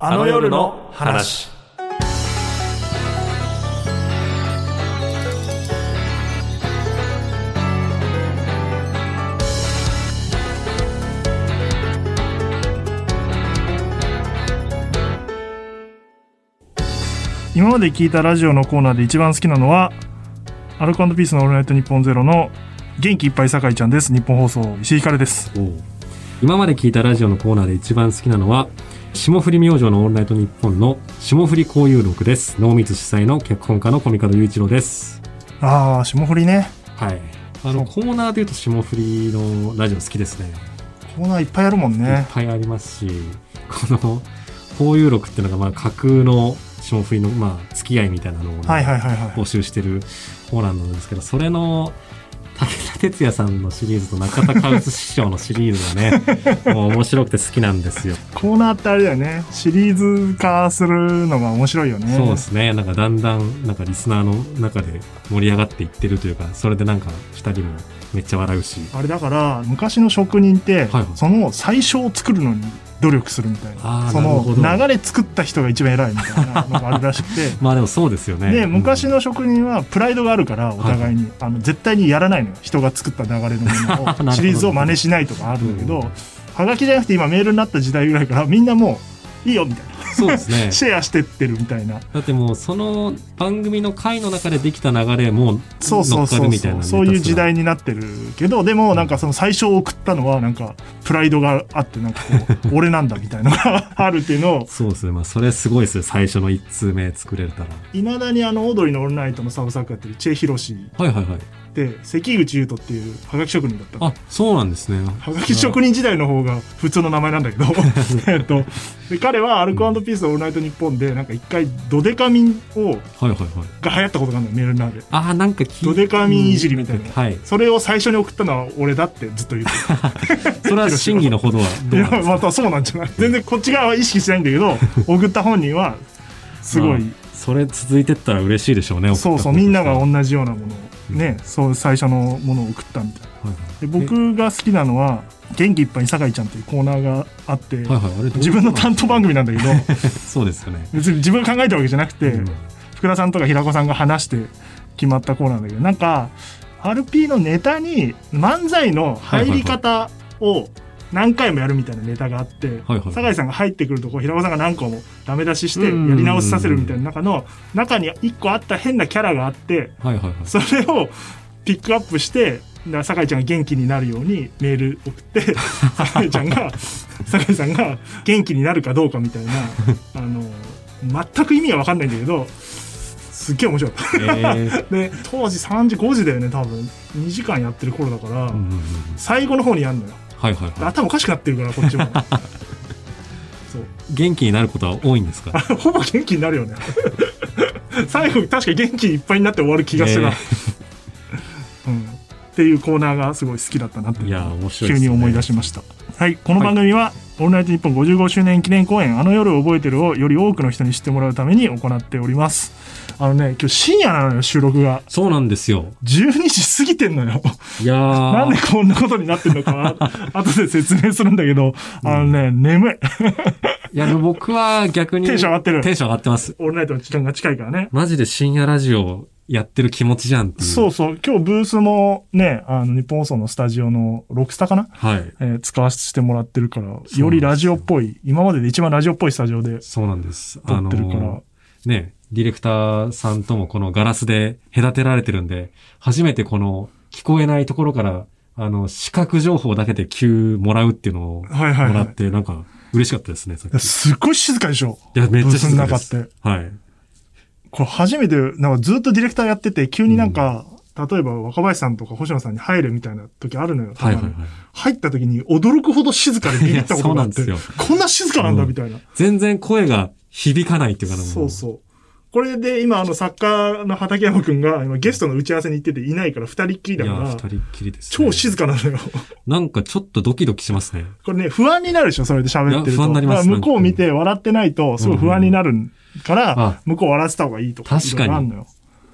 あの夜の話。今まで聞いたラジオのコーナーで一番好きなのはアルコピースのオールナイトニッポンゼロの元気いっぱい酒井ちゃんです。日本放送石井ひかるです。今まで聞いたラジオのコーナーで一番好きなのは霜降り明星のオールナイトニッポンの霜降り交友録です。濃密主催の脚本家のコミカド雄一郎です。ああ霜降りね。はい。あのコーナーで言うと霜降りのラジオ好きですね。コーナーいっぱいあるもんいっねぱいありますしこの交友録っていうのがまあ架空の霜降りのまあ付き合いみたいなのをね、はいはいはいはい。募集してるコーナーなんですけどそれの武田鉄矢さんのシリーズと中田カウス師匠のシリーズがね もう面白くて好きなんですよコーナーってあれだよねシリーズ化するのが面白いよねそうですね。なんかだんだん、なんかリスナーの中で盛り上がっていってるというか、それでなんか二人もめっちゃ笑うし。あれだから昔の職人って、はいその最初を作るのに努力するみたいな。その流れ作った人が一番偉いみたいなのがあるらしくて。まあでもそうですよね。で昔うん。の職人はプライドがあるからお互いに、あの絶対にやらないのよ。人が作った流れのものを シリーズを真似しないとかあるんだけど、はがきじゃなくて今メールになった時代ぐらいからみんなもういいよみたいなそうですね。シェアしてってるみたいなだってもうその番組の回の中でできた流れもそうそうそうるみたいなそうそういう時代に。になってるけどでもなんかその最初を送ったのはなんかプライドがあってなんかこう 俺なんだみたいなのが あるっていうのをそうですね。まあそれすごいですよ。最初の一通目作れたら。いまだにあのオードリーのオンライトのサブ作家やってるチェ・ヒロシはいはいはい。で関口優斗っていうはがき職人だったの。あ、そうなんですね。はがき職人時代の方が普通の名前なんだけど。えっとで彼はアルコピースのオールナイトニッポンでなんか一回ドデカミンをはいはいはい。が流行ったことがあるのよメールの中で。あー、なんかドデカミンいじりみたいな。はい。それを最初に送ったのは俺だってずっと言って それは真偽のほどはる いやどうなんですかまたそうなんじゃない。全然こっち側は意識してないんだけど送った本人はすごい、まあそれ続いてったら嬉しいでしょうね。そうそうみんなが同じようなものをね、そう最初のものを送ったみたいな。はいはい。で僕が好きなのは「元気いっぱい酒井ちゃん」というコーナーがあって、はいはい、自分の担当番組なんだけど そうですよね。別に自分が考えたわけじゃなくて、うん。福田さんとか平子さんが話して決まったコーナーなんだけどなんか RP のネタに漫才の入り方を何回もやるみたいなネタがあって、はいはい酒井さんが入ってくるとこう平子さんが何個もダメ出ししてやうん。り直しさせるみたいな中の中に一個あった変なキャラがあってはいはいはい。それをピックアップして酒井ちゃんが元気になるようにメール送って 酒井ちゃんが酒井さんが元気になるかどうかみたいな あの全く意味は分かんないんだけどすっげえ面白かった。えー。で当時3時5時だよね多分。2時間やってる頃だから、うんうんうん最後の方にやるのよはいはいでは頭おかしくなってるからこっちも。そう。い。元気になることは多いんですか？ほぼ元気になるよね。最後確か元気いっぱいになって終わる気がしてな、えうん、っていうコーナーがすごい好きだったなっていや面白いね。急に思い出しました。はいこの番組は「オールナイトニッポン55周年記念公演あの夜を覚えてる」をより多くの人に知ってもらうために行っております。あのね今日深夜なのよ収録が。そうなんですよ。12時過ぎてんのよ。いやー。なんでこんなことになってんのかあ 後で説明するんだけどあのね、眠い。いや、僕は逆に。テンション上がってる。テンション上がってます。オールナイトの時間が近いからね。マジで深夜ラジオやってる気持ちじゃんっていう。そうそう。今日ブースもね、あの、日本放送のスタジオのロクスタかな？はい。えー使わせてもらってるから、すよよりラジオっぽい、今までで一番ラジオっぽいスタジオでそうなんです。撮ってるから、あのーね、ディレクターさんともこのガラスで隔てられてるんで、初めてこの聞こえないところから、あの、視覚情報だけで急もらうっていうのをもはいはいはい。らって、なんか嬉しかったですね、さっき。いすっごい静かでしょ。や、めっちゃ静かです。はい。これ初めて、なんかずっとディレクターやってて、急になんか、例えば若林さんとか星野さんに入るみたいな時あるのよ。はいはいはい。入った時に驚くほど静かでビビったことがあって、い やそうなんこんな静かなんだうんみたいな。全然声が響かないっていうかな、もそうそう。これで今あの作家の畠山くんが今ゲストの打ち合わせに行ってていないから二人っきりいや、だから二、人っきりです、超静かなのよ。なんかちょっとドキドキしますね。これね、不安になるでしょ、それで喋ってると。いや不安になります向こう見て笑ってないと、すごい不安になるから、あ向こう笑わせた方がいいとか。確かに。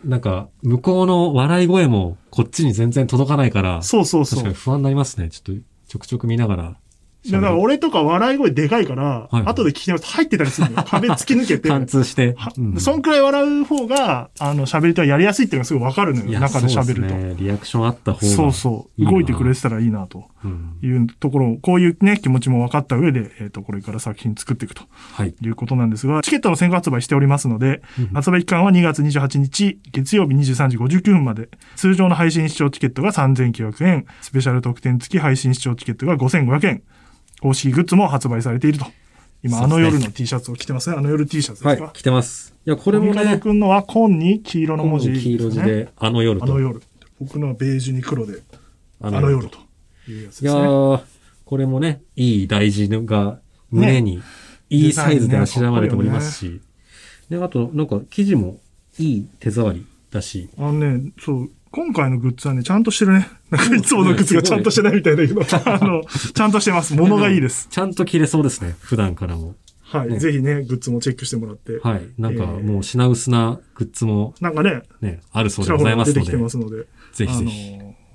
なんか、向こうの笑い声もこっちに全然届かないから、そうそうそう確かに。不安になりますね。ちょっと、ちょくちょく見ながらだから俺とか笑い声でかいから、はい後で聞き直すと入ってたりするのよ。壁突き抜けて。貫通しては。うんそんくらい笑う方が、あの、喋りとはやりやすいっていうのがすごいわかるのよ。中で喋ると。ね。リアクションあった方が。そうそう。動いてくれてたらいいなとうん。いうところを、こういうね、気持ちも分かった上で、えっ、と、これから作品作っていくとはい。いうことなんですが、チケットの先行発売しておりますので、うん発売期間は2月28日、月曜日23時59分まで、通常の配信視聴チケットが3900円、スペシャル特典付き配信視聴チケットが5500円、公式グッズも発売されていると。今、あの夜の T シャツを着てますね。あの夜 T シャツですか、はい。来てます。いや、これもね、君のは紺に黄色の文字、黄色字で、あの夜と。あの夜。僕のはベージュに黒で、ああの夜というやついやですね。ー、これもね、いい大事が胸に、いいサイズであしらわれておりますし、で、あと、なんか生地もいい手触りだし、あのね、そう、今回のグッズはね、ちゃんとしてるね。なんかいつものグッズがちゃんとしてないみたいだけど、あの、ちゃんとしてます。物がいいです。ちゃんと着れそうですね、普段からも。はい。ねぜひね、グッズもチェックしてもらって。はい。なんかえーもう品薄なグッズもなんかね、ね、あるそうちでございらほら出てきてますので、ますので、ぜひぜひ、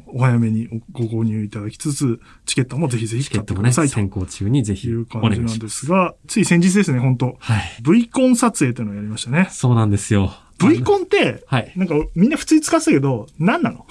お早めにご購入いただきつつ、チケットもぜひぜひ買っチケットもね、先行中にぜひいうお感じなんで。すが、つい先日ですね、本当はい。V コン撮影というのをやりましたね。そうなんですよ。V コンって、はい。なんかみんな普通に使ってたけど、何なの？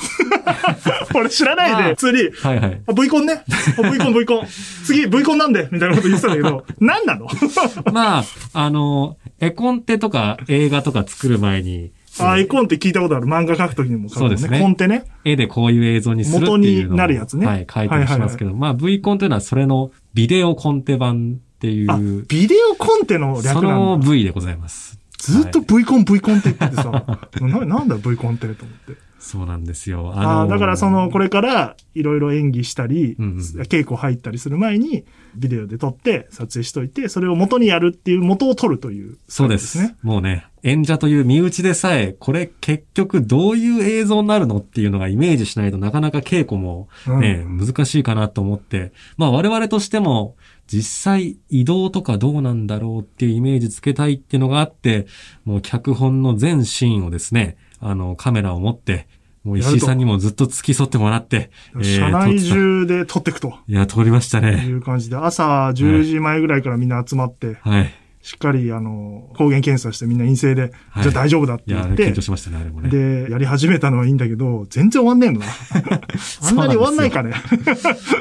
俺知らないで、まあ普通に、はいはい。あ、V コンね。あ V コン、V コン。次、V コンなんでみたいなこと言ってたんだけど、何なの？まあ、あの、絵コンテとか映画とか作る前に、あ、絵コンって聞いたことある。漫画描くときにも書ね。そうですねコンテね。絵でこういう映像にするっていうのを元になるやつねはい、書いたりしますけど、まあ V コンというのはそれのビデオコンテ版っていあう、、ビデオコンテの略そのなんだ。V でございます。ずっとはい V コン、V コンって言っててさ、ななんだ V コンってと思って。そうなんですよ。ああ、だからその、これ、れからいろいろ演技したり、うんうん稽古入ったりする前に、ビデオで撮って撮影しといて、それを元にやるっていう元を撮るという、そうです。もうね、演者という身内でさえ、これ結局どういう映像になるのっていうのがイメージしないとなかなか稽古もね、難しいかなと思って、まあ我々としても、実際移動とかどうなんだろうっていうイメージつけたいっていうのがあって、もう脚本の全シーンをですね、あの、カメラを持って、もう石井さんにもずっと付き添ってもらって、うん車内中で撮っていくとたいや、撮りましたいね。う感じで、朝10時前ぐらいからみんな集まって、はい。しっかりあの、抗原検査してみんな陰性で、はいじゃあ大丈夫だって言って緊張、しましたね、あれもね。で、やり始めたのはいいんだけど、全然終わんねえのな。あんなに終わんないかね。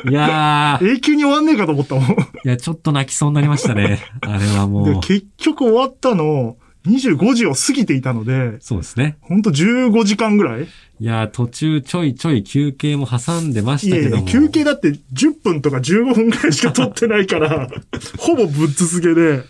いやー、永久に終わんねえかと思ったもん。いや、ちょっと泣きそうになりましたね。あれはもう。で結局終わったの、25時を過ぎていたので、そうですね。ほんと15時間ぐらいいや、途中ちょいちょい休憩も挟んでましたけども。休憩だって10分とか15分ぐらいしか取ってないから、ほぼぶっ続けで、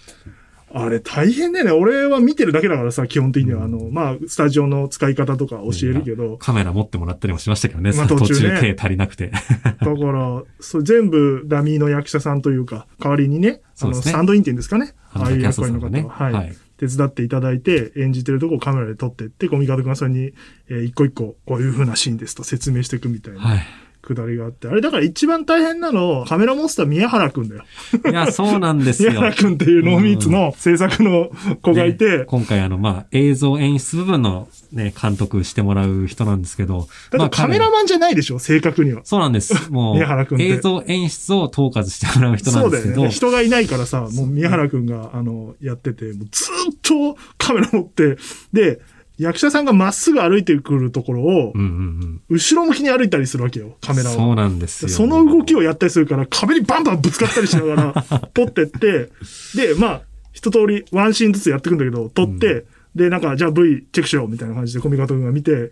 あれ大変だよね。俺は見てるだけだからさ、基本的には。あの、まあ、スタジオの使い方とか教えるけど、カメラ持ってもらったりもしましたけどね。まあ途途中ね中手足りなくて。だから、そう全部ダミーの役者さんというか、代わりにね、あの、ねスタンドインって言うんですかね。あのああいう役割の方竹安さは、はい、はい手伝っていただいて、演じてるとこをカメラで撮ってって、コミカド君がそれに、えー一個一個、こういう風なシーンですと説明していくみたいな。はい。くだりがあって。あれだから一番大変なの、カメラモンスター宮原くんだよ。いや、そうなんですよ。宮原くんっていうノーミーツの制作の子がいて、ね今回あの、まあ、映像演出部分のね、監督してもらう人なんですけど。まあだってカメラ彼マンじゃないでしょ、正確には。そうなんです。もう、宮原君って映像演出を統括してもらう人なそうだんですけど。よね。人がいないからさ、もう宮原くんが、あの、やってて、もうずーっとカメラ持って、で、役者さんがまっすぐ歩いてくるところをう、んうん後ろ向きに歩いたりするわけよ、カうん。メラを。そうなんですよ。その動きをやったりするから、壁にバンバンぶつかったりしながら、撮ってって、で、まあ、一通りワンシーンずつやっていくんだけど、撮って、で、なんか、じゃあ V チェックしようみたいな感じでコミカト君が見て、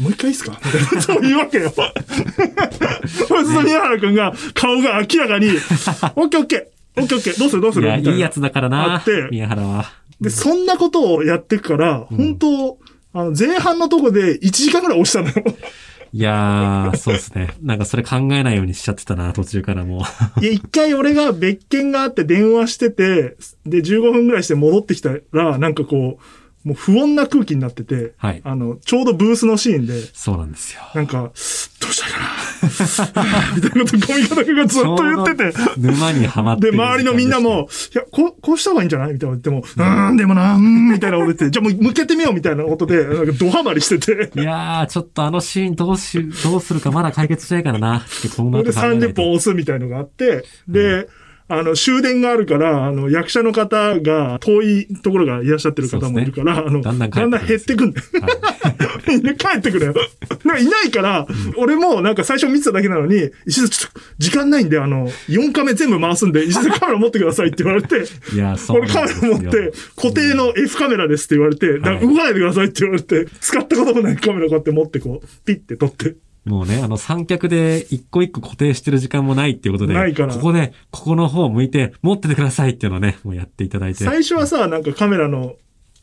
もう一回いいっすか？みたいなことを言うわけよ。そうすると宮原君が、顔が明らかに、オッケーオッケー、オッケーオッケー、どうするどうすいや、るみたいな。いいやつだからあなって、宮原は。で、そんなことをやっていくから、本当あの、前半のとこで1時間ぐらい押したのよ。いやー、そうですね。なんかそれ考えないようにしちゃってたな、途中からもう。いや、一回俺が別件があって電話してて、で、15分ぐらいして戻ってきたら、なんかこう、もう不穏な空気になってて、はいあの、ちょうどブースのシーンで、そうなんですよ。なんか、どうしたかな みたいなことコミカドくがずっと言ってて。沼にはまってで、る周りのみんなも、いや、こう、こうした方がいいんじゃないみたいな言っても、うーん、でもな、うーん、みたいなこと言って、じゃあもう向けてみようみたいなことで、なんかドハマりしてて。いやー、ちょっとあのシーンどうし、どうするかまだ解決しないからな。このそれで30分押すみたいのがあって、で、あの、終電があるから、あの、役者の方が遠いところがいらっしゃってる方もいるから、あの、だんだん帰ってくるんです減ってくんだよ。みんな帰ってくれよ。なんかいないから、俺もなんか最初見てただけなのに、石田ちょっと時間ないんで、あの、4カメ全部回すんで、石田カメラ持ってくださいって言われて、いや、そう俺カメラ持って、固定の F カメラですって言われて、だから動かないでくださいって言われて、使ったこともないカメラこうやって持ってこう、ピッて撮って。もうね、あの三脚で一個一個固定してる時間もないっていうことで、ないからここで、ここの方向いて持っててくださいっていうのをね、もうやっていただいて。最初はさ、なんかカメラの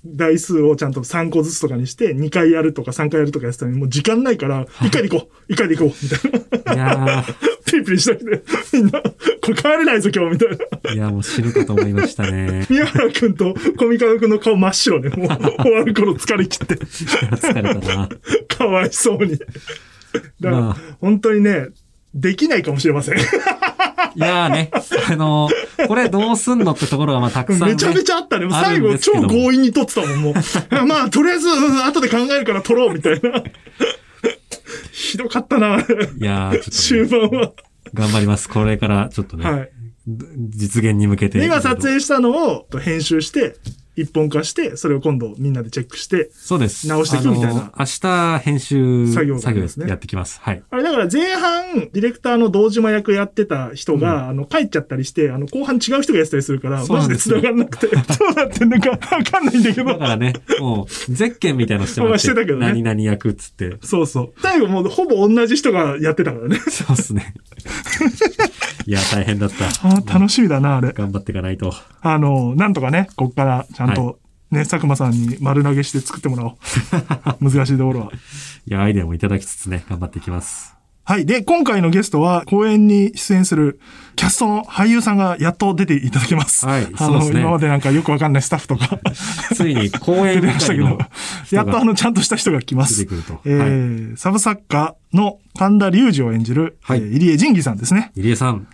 台数をちゃんと3個ずつとかにして、2回やるとか3回やるとかやってたのに、もう時間ないから、1回で行こう !1 回で行こうみたいな。いや ピリピリしたけど、みんな、これ帰れないぞ今日みたいな。ー、いや、もう死ぬかと思いましたね。宮原くんとコミカドくんの顔真っ白ね。もう終わる頃疲れ切って。疲れたな。かわいそうに。だから、まあ本当にね、できないかもしれません。いやーね、あのこれどうすんのってところがまあたくさん、ね。めちゃめちゃあったね。最後超強引に撮ってたもん、もう。まあ、とりあえず、うん後で考えるから撮ろう、みたいな。ひどかったな、いやー、ち終ょっと、ね、盤は。頑張ります。これからちょっとね、はい。実現に向けて。目が撮影したのを編集して、一本化して、それを今度みんなでチェックして、そうです。直していくみたいな明日編集作業がありますねやってきます。はい。あれだから前半、ディレクターの堂島役やってた人が、あの、帰っちゃったりして、あの、後半違う人がやってたりするから、マジで繋がんなくて、どうなってんのかわかんないんだけど。だからね、もう、ゼッケンみたいなのしてまあしてたけどね何々役っつって。そうそう。最後もうほぼ同じ人がやってたからね。そうっすね。いや、大変だった。あー楽しみだな、あれ。頑張っていかないと。あの、なんとかね、こっからちゃんはと、ね、佐久間さんに丸投げして作ってもらおう。難しいところは。いや、アイデアもいただきつつね、頑張っていきます。はい。で、今回のゲストは、公演に出演するキャストの俳優さんがやっと出ていただけます。はいあの、そうですね今までなんかよくわかんないスタッフとか ついに公演出てましたけどの、やっとあの、ちゃんとした人が来ます。出てくると。えーサブ作家の神田隆二を演じる、はいえー入江仁義さんですね。入江さん。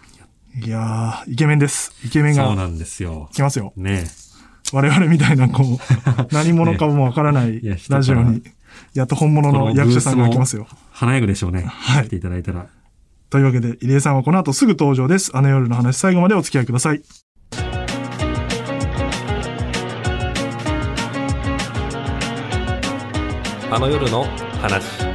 いやー、イケメンです。イケメンがそうなんですよ。来ますよ。ね我々みたいな、こう、何者かもわからないラジオに、やっと本物の役者さんが来ますよ。華やぐでしょうね。はい来ていただいたら。というわけで、入江さんはこの後すぐ登場です。あの夜の話、最後までお付き合いください。あの夜の話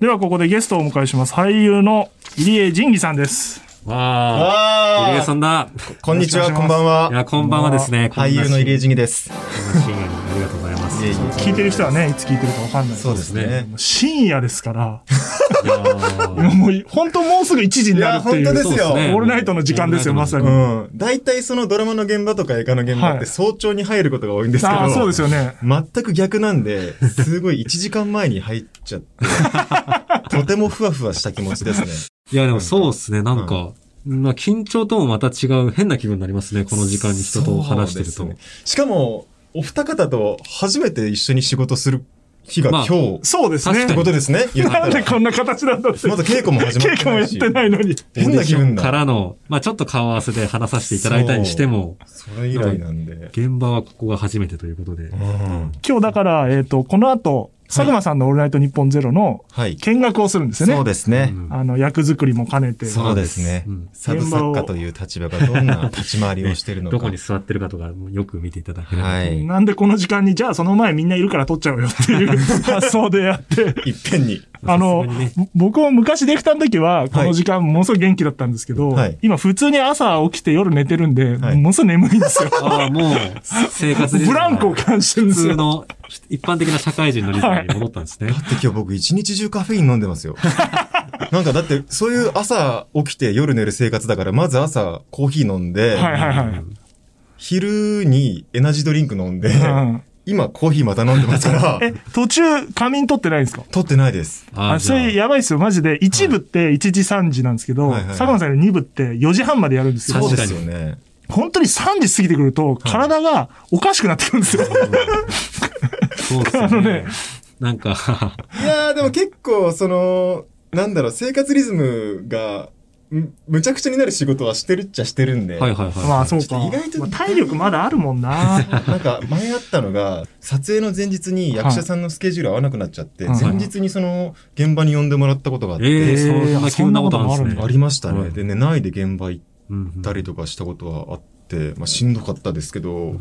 では、ここでゲストをお迎えします。俳優の入江仁義さんです。わあ、入江あさんだ。ーこんにちは、こんばんは。いや、こんばんはですね。俳優の入江江仁です。深夜にありがとうございます。聞いてる人はね、いつ聞いてるかわかんない。そうですね。深夜ですから、もう、本当もうすぐ1時になるっていう。いや本当ですよオールナイトの時間ですよ、まさに。うん。大体そのドラマの現場とか映画の現場はいって早朝に入ることが多いんですけど、ああ、そうですよね。全く逆なんで、すごい1時間前に入っちゃって、とてもふわふわした気持ちですね。いや、でもそうですね。なんか、まあ、緊張ともまた違う変な気分になりますね。この時間に人と話してると。そうですねしかも、お二方と初めて一緒に仕事する日がまあ今日、そうですね。ってことですね。なんでら。こんな形なんだって。まだ稽古も始まって稽古もやってないのに。変な気分かだ。らの、まあちょっと顔合わせで話させていただいたにしても、それ以来なんで。現場はここが初めてということで。うん今日だから、えっ、と、この後、佐久間さんのオールナイトニッポンゼロのはい。見学をするんですよね。そうですね。うんあの、役作りも兼ねて。そうですねうん。サブ作家という立場がどんな 立ち回りをしているのか。どこに座ってるかとかもよく見ていただければ。はい。なんでこの時間に、じゃあその前みんないるから撮っちゃうよっていう 発想でやって。いっぺんに。あのね、僕も昔ディレクターの時は、この時間ものすごい元気だったんですけど、はい今普通に朝起きて夜寝てるんで、はいものすごい眠いんですよ。ああ、もう、生活リズムブランクを感じてるん普ですよ。通の一般的な社会人のリズムに戻ったんですね。だって今日僕一日中カフェイン飲んでますよ。なんかだってそういう朝起きて夜寝る生活だから、まず朝コーヒー飲んで、はいはいはい。昼にエナジードリンク飲んで、うん今コーヒーまた飲んでますから、え、途中仮眠取ってないんですか？取ってないです。あ、それやばいっすよ。マジで。一部って1時3時なんですけど、はいはいはい佐久間さんより2部って4時半までやるんですけどそう確かにですよね。本当に3時過ぎてくると、体がおかしくなってくるんですよ。そうですよね。なんか、いやーでも結構、その、なんだろう、生活リズムが、むむちゃくちゃになる仕事はしてるっちゃしてるんで。はいはいはい。まあそうか。意外とまあ体力まだあるもんな。なんか前あったのが、撮影の前日に役者さんのスケジュール合わなくなっちゃって、はい前日にその現場に呼んでもらったことがあって、ええそんな急なことなんですね。ありましたね。はいでね、ないで現場行ったりとかしたことはあって、まあしんどかったですけど、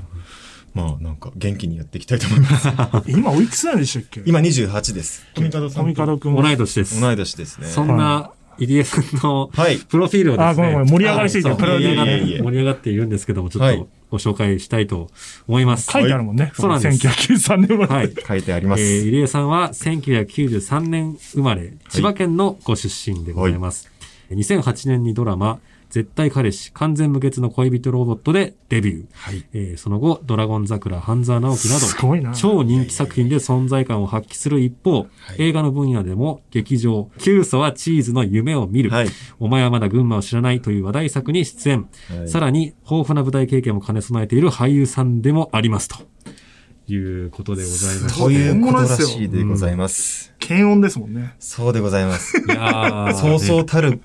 まあなんか元気にやっていきたいと思います。今おいくつなんでしたっけ？今28です。富門さん富と門くん。同い年です。同い年ですね。そんな、入江さんのはい。プロフィールをですね。盛り上がりすぎてそうプロフィール盛り上がって盛り上がっているんですけども、ちょっはいとご紹介したいと思います。書いてあるもんね。そうなんです1993年生まれ。はい。書いてあります。えー、入江さんは1993年生まれ、千葉県のご出身でございます。2008年にドラマ、絶対彼氏、完全無欠の恋人ロボットでデビュー。はい。えーその後、ドラゴン桜、半沢直樹など、すごいな。超人気作品で存在感を発揮する一方、映画の分野でも劇場、キュウソはチーズの夢を見る、はい。お前はまだ群馬を知らないという話題作に出演、はいさらに豊富な舞台経験も兼ね備えている俳優さんでもありますということでございまして。ということらしいでございます。検温ですもんね。そうでございます。いやーそうそうたる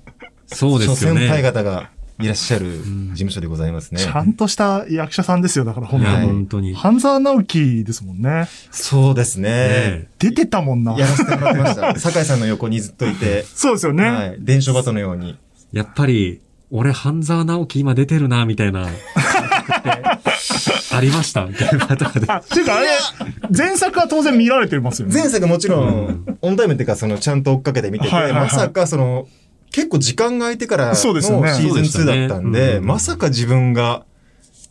そうですよ諸先輩ね。方がいらっしゃる事務所でございますねち。ゃんとした役者さんですよ。だから本当に。本当に。半沢直樹ですもんね。そうですね。ね出てたもんな。やらせてもらってました。酒井さんの横にずっといて、そうですよね。はい。伝書バトのように。やっぱり、俺、半沢直樹今出てるな、みたいな、ありました、みたいなとかで。あ、ていうかあれ、前作は当然見られてますよね。前作もちろん、オンタイムっていうか、その、ちゃんと追っかけて見てて、まさかその、結構時間が空いてからのシーズン2だったんで、でねうんまさか自分が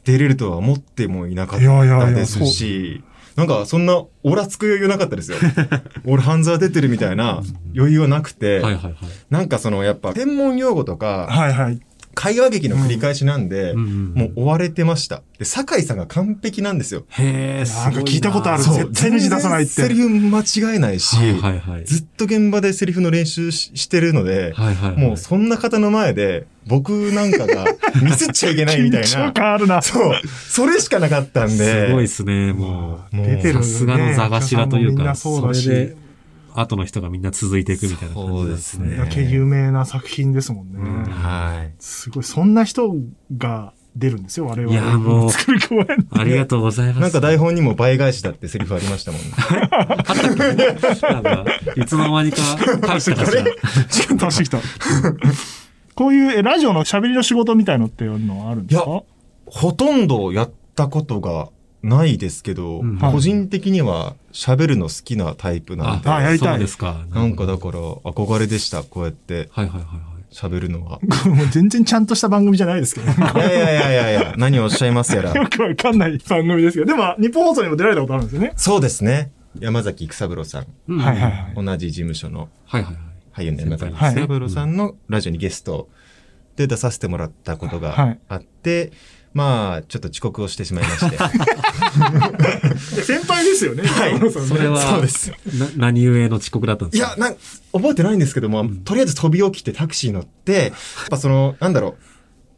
出れるとは思ってもいなかったですし、なんかそんな、オラつく余裕なかったですよ。俺、半沢出てるみたいな余裕はなくて、はいはいはい。なんかその、やっぱ、専門用語とか、はいはい。会話劇の繰り返しなんで、うんうんもう追われてました。で、酒井さんが完璧なんですよ。へえ、すごいなんか聞いたことあるそう絶対に字出さないってセリフ間違えないし、はいはいはい。ずっと現場でセリフの練習ししてるので、はいはいはい。もうそんな方の前で、僕なんかがミスっちゃいけないみたい緊張な。感あるな。そう。それしかなかったんで。すごいですね、もう。もう出てるさすがの座頭というか、みんなそうだしそれで、後の人がみんな続いていくみたいな感じなんですね。そうですねだけ有名な作品ですもんね。うんはい。すごい。そんな人が出るんですよ、我々。いやもう作り込まれる。ありがとうございます。なんか台本にも倍返しだってセリフありましたもんね。なんか、いつの間にか書いてたしな。ちょっとしてきた。こういうえラジオの喋りの仕事みたいのっていうのはあるんですいかほとんどやったことがないですけど、うん個人的には喋るの好きなタイプなんで、あやりたいですか。なんかだから憧れでした、こうやってはいはいはいはい。喋るのは。もう全然ちゃんとした番組じゃないですけど、ね、いやいやいやいやいや、何をおっしゃいますやら。よくわかんない番組ですけど、でも日本放送にも出られたことあるんですよね。そうですね。山崎育三郎さん、うんはいはいはい。同じ事務所のはいはいはい。俳優の山崎はい育三郎さんのラジオにゲストで出させてもらったことがあって、まあ、ちょっと遅刻をしてしまいまして。先輩ですよね。はいそれは、そうです。な、何故の遅刻だったんですか？いや、なん覚えてないんですけども、とりあえず飛び起きてタクシー乗って、やっぱその、なんだろう、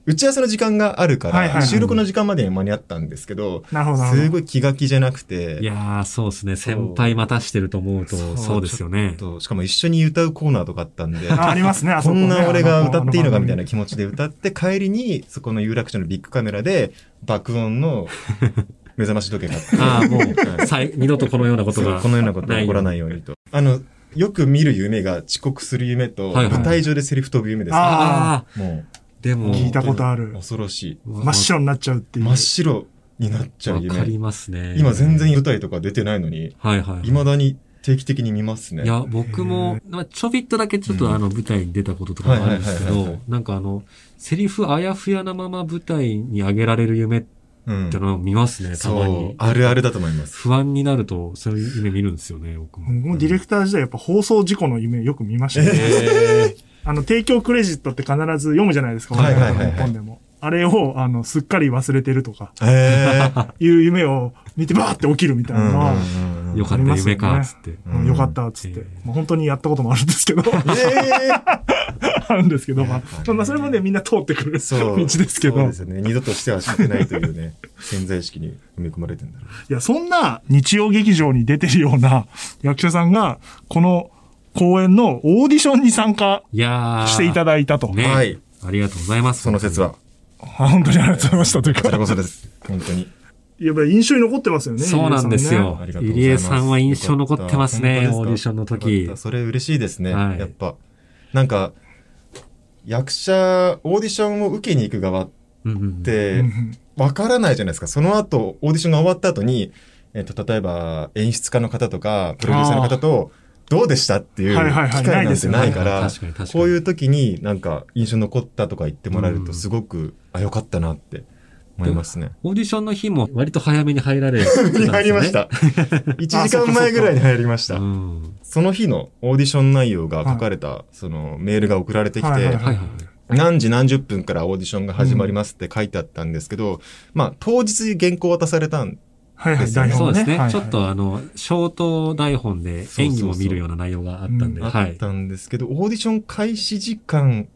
打ち合わせの時間があるから、はいはいはい。収録の時間までに間に合ったんですけど、なるほどすごい気が気じゃなくて、いやー、そうですね。先輩待たしてると思うと、そうですよね。としかも一緒に歌うコーナーとかあったんで、あありますね、あそここねんな俺が歌っていいのかみたいなあ気持ちで歌って、帰りに、そこの有楽町のビッグカメラで、爆音の 目覚まし時計買って、ああ、もはい、う、さい二度とこのようなことが。このようなことが起こらないようにと。あの、よく見る夢が遅刻する夢と、はいはい舞台上でセリフ飛ぶ夢です、あああ、もでも、聞いたことある恐ろしい。真っ白になっちゃうっていう。真っ白になっちゃうわかり夢。ますね。今全然舞台とか出てないのに、はいはい。未だに定期的に見ますね。いや、僕も、まあ、ちょびっとだけちょっとあの舞台に出たこととかもあるんですけはいはいはいはいど、なんかあの、セリフあやふやなまま舞台に上げられる夢っうんてのを見ますね、うまに。。あるあるだと思います。不安になると、そういう夢見るんですよね、僕も。僕もディレクター時代やっぱ放送事故の夢よく見ましたね。えあの、提供クレジットって必ず読むじゃないですか、はいはいはいはい日本でも。あれを、あの、すっかり忘れてるとか、いう夢を見てバーって起きるみたいなのは、よかった、夢か、つって。うんよかった、つってえ。もう本当にやったこともあるんですけど。えー あるんですけど、まあ、まあ、それもね、みんな通ってくるそう。道ですけど。そうですよね。二度としてはしたくないというね、潜在意識に埋め込まれてんだろう。いや、そんな日曜劇場に出てるような役者さんが、この公演のオーディションに参加。していただいたと。ね。はい。ありがとうございます。その説は。あ本当にありがとうございましたというこちらか。こそです。本当に。やっぱり印象に残ってますよね。そうなんですよありがとうございます。入江さんは印象残ってますねオーディションの時それ嬉しいですね。はいやっぱ。なんか、役者、オーディションを受けに行く側っ。てわからないじゃないですか。その後、オーディションが終わった後に、えっと、例えば、演出家の方とか、プロデューサーの方と、どうでしたっていう機会なんてないから。こういう時になんか印象残ったとか言ってもらえるとうんすごく、あ、よかったなって思いますね。オーディションの日も割と早めに入られてたんですよね。入りました。1時間前ぐらいに入りました。うん。その日のオーディション内容が書かれた、そのメールが送られてきて。何時何十分からオーディションが始まりますって書いてあったんですけど、まあ当日原稿渡されたんはいはい、ね台本ね。そうですね。はいはいちょっとあの、ショート台本で演技も見るような内容があったんで、うんはい。あったんですけど、オーディション開始時間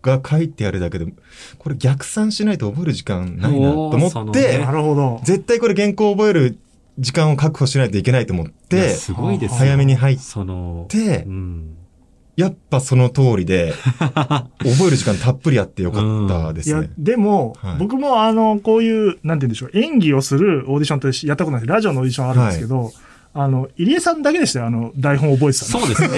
が書いてあるだけで、これ逆算しないと覚える時間ないなと思って、ねなるほど。絶対これ原稿を覚える時間を確保しないといけないと思って、すごいですよ早めに入っその、てう、ん。やっぱその通りで、覚える時間たっぷりあってよかったでいやすね。、でも、はい僕もあの、こういう、なんて言うんでしょう、演技をするオーディションってやったことないラジオのオーディションあるんですけど、あの、入江さんだけでしたよ、あの、台本覚えてたの。そうですね。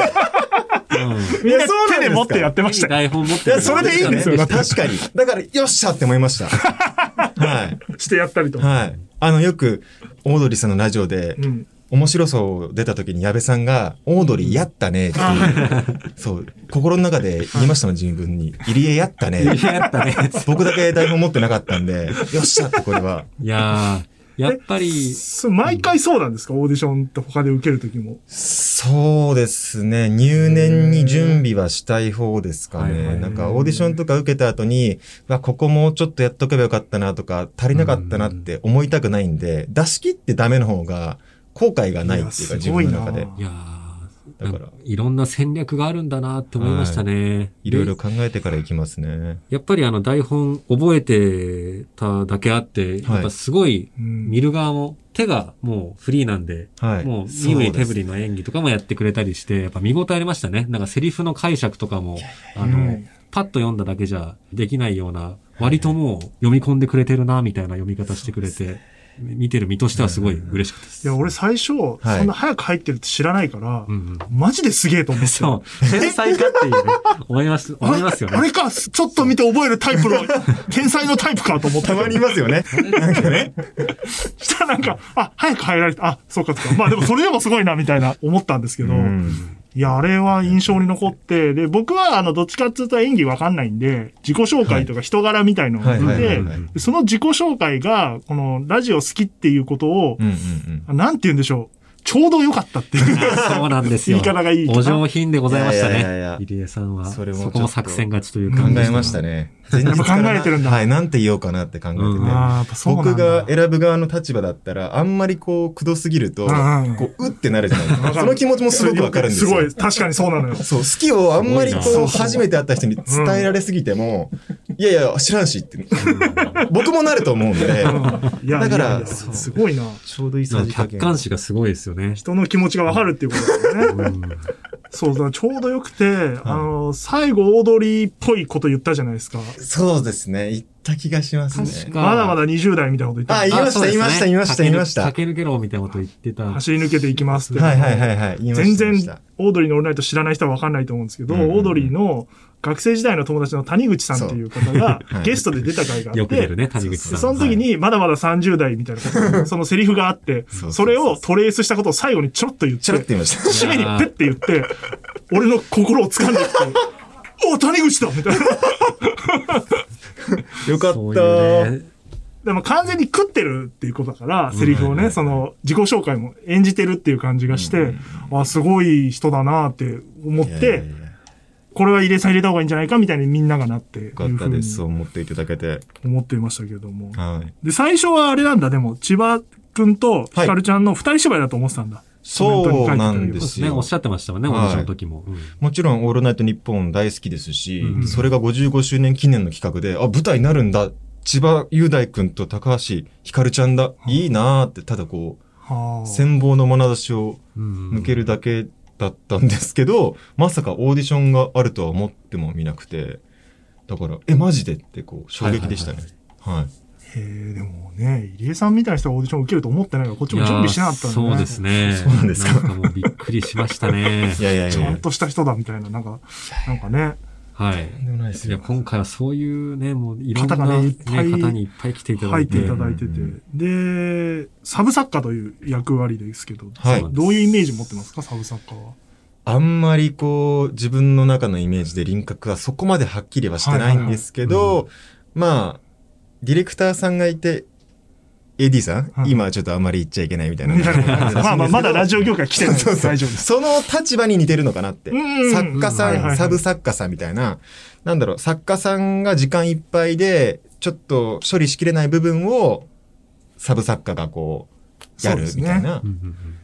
うん。みんないやそうなんですか手で持ってやってましたよ。台本持っていや、それでいいんですよ。ね確かに。だから、よっしゃって思いました。はい。してやったりとか。はい。あの、よく、オードリーさんのラジオで、うん。面白そう出た時に矢部さんが、オードリーやったねっていう、そう、心の中で言いましたもん、自分に。入江やったね。やったね。僕だけ台本持ってなかったんで、よっしゃってこれは。いやー、やっぱり、そう毎回そうなんですか？オーディションって他で受けるときも。そうですね。入念に準備はしたい方ですかね。なんかオーディションとか受けた後に、わ、ここもうちょっとやっとけばよかったなとか、足りなかったなって思いたくないんで、出し切ってダメの方が後悔がないっていうか、いや自分の中でい。いやー、だからいろんな戦略があるんだなって思いましたね。いろいろで考えてから行きますね。やっぱりあの台本覚えてただけあって、はいやっぱすごいうん見る側も手がもうフリーなんで、はい。もう身振り手振りの演技とかもやってくれたりして、やっぱ見応えありましたね。なんかセリフの解釈とかも、あの、うんパッと読んだだけじゃできないような、割ともう読み込んでくれてるな、みたいな読み方してくれて、見てる身としてはすごい嬉しかったです。いや、俺最初、はいそんな早く入ってるって知らないから。マジですげえと思ってた。そう。天才かっていうね、思います、思いますよね。あれか、ちょっと見て覚えるタイプの、天才のタイプかと思って。たまにいますよね。なんかね。したらなんか、あ、早く入られて、あ、そうかそうか。まあでもそれでもすごいな、みたいな思ったんですけど、うんいや、あれは印象に残って、で、僕はあの、どっちかっていうと演技わかんないんで、自己紹介とか人柄みたいのを見てその自己紹介が、このラジオ好きっていうことをなんて言うんでしょう。ちょうど良かったっていう。そうなんですよ。言い方がいいお上品でございましたいやいやいやいやね。入江さんは。そそれもちょっとこも作戦勝ちという。考えましたね。前やっぱ考えてるんだはい、なんて言おうかなって考えてて。うんああ、やっぱそうなんだ。僕が選ぶ側の立場だったら、あんまりこう、くどすぎると、うんうんこう、うってなるじゃないですか。その気持ちもすごくわかるんですよ。すごい。確かにそうなのよ。そう、好きをあんまりこう、初めて会った人に伝えられすぎても、いやいや、知らんしって。僕もなると思うんで、いや、だからいやいやそうすごいな。ちょうどいいさじ加減。客観視がすごいですよね。人の気持ちがわかるっていうことだよね。うんそうだ、ちょうどよくて、あの、最後オードリーっぽいこと言ったじゃないですか。そうですね。言った気がしますね。確かまだまだ20代みたいなこと言ったあ言いました言いました言いました言いました駆け抜けろみたいなこと言ってた。走り抜けていきますって。はいはいはいはい。全然オードリーのオールナイト知らない人は分かんないと思うんですけど、うんうんうんオードリーの学生時代の友達の谷口さんっていう方がはいゲストで出た回があって、よく出るね、谷口さん。その時に、まだまだ30代みたいなそのセリフがあってそれをトレースしたことを最後にちょろっと言って、ちょろっと言いました。締めにペッて言って、俺の心を掴んできて、お谷口だみたいな。よかった。でも完全に食ってるっていうことだから、セリフをね、うんその自己紹介も演じてるっていう感じがして、あ、すごい人だなって思ってや、これは入れさん入れた方がいいんじゃないかみたいにみんながなって、よかったです。そう思っていただけて。思っていましたけども。はい。で、最初はあれなんだ、でも、千葉くんとひかるちゃんの二人芝居だと思ってたんだ。そうなんでそうですすね。よおっしゃってましたもんね、オーディションの時も。うんもちろん、オールナイトニッポン大好きですし、うんそれが55周年記念の企画で、あ、舞台になるんだ。千葉雄大くんと高橋ひかるちゃんだ。いいなーって、ただこう、はあ羨望の眼差しをうん向けるだけだったんですけど、まさかオーディションがあるとは思ってもみなくて、だから、え、マジでってこう、衝撃でしたね。はいへえ、でもね、入江さんみたいな人がオーディション受けると思ってないから、こっちも準備してなかったんで、ね。そうですね。そうなんですかなんかもうびっくりしましたね い。やいやいやちゃん。とした人だみたいな、なんか、なんかね、はい。でもないですいや、よ。今回はそういうね、もういろんな、方がねいっぱいね方にいっぱい来ていただいて。入っていただいててうん。で、サブ作家という役割ですけど、はいどういうイメージ持ってますか、サブ作家は。あんまりこう、自分の中のイメージで輪郭はそこまではっきりはしてないんですけど、まあ、ディレクターさんがいて、AD さん、はい今はちょっとあんまり言っちゃいけないみたいな。まあまあ、まだラジオ業界来てないですそうそう大丈夫です。その立場に似てるのかなって。うん作家さん、サブ作家さんみたいな、なんだろう、作家さんが時間いっぱいで、ちょっと処理しきれない部分を、サブ作家がこう、やるみたいな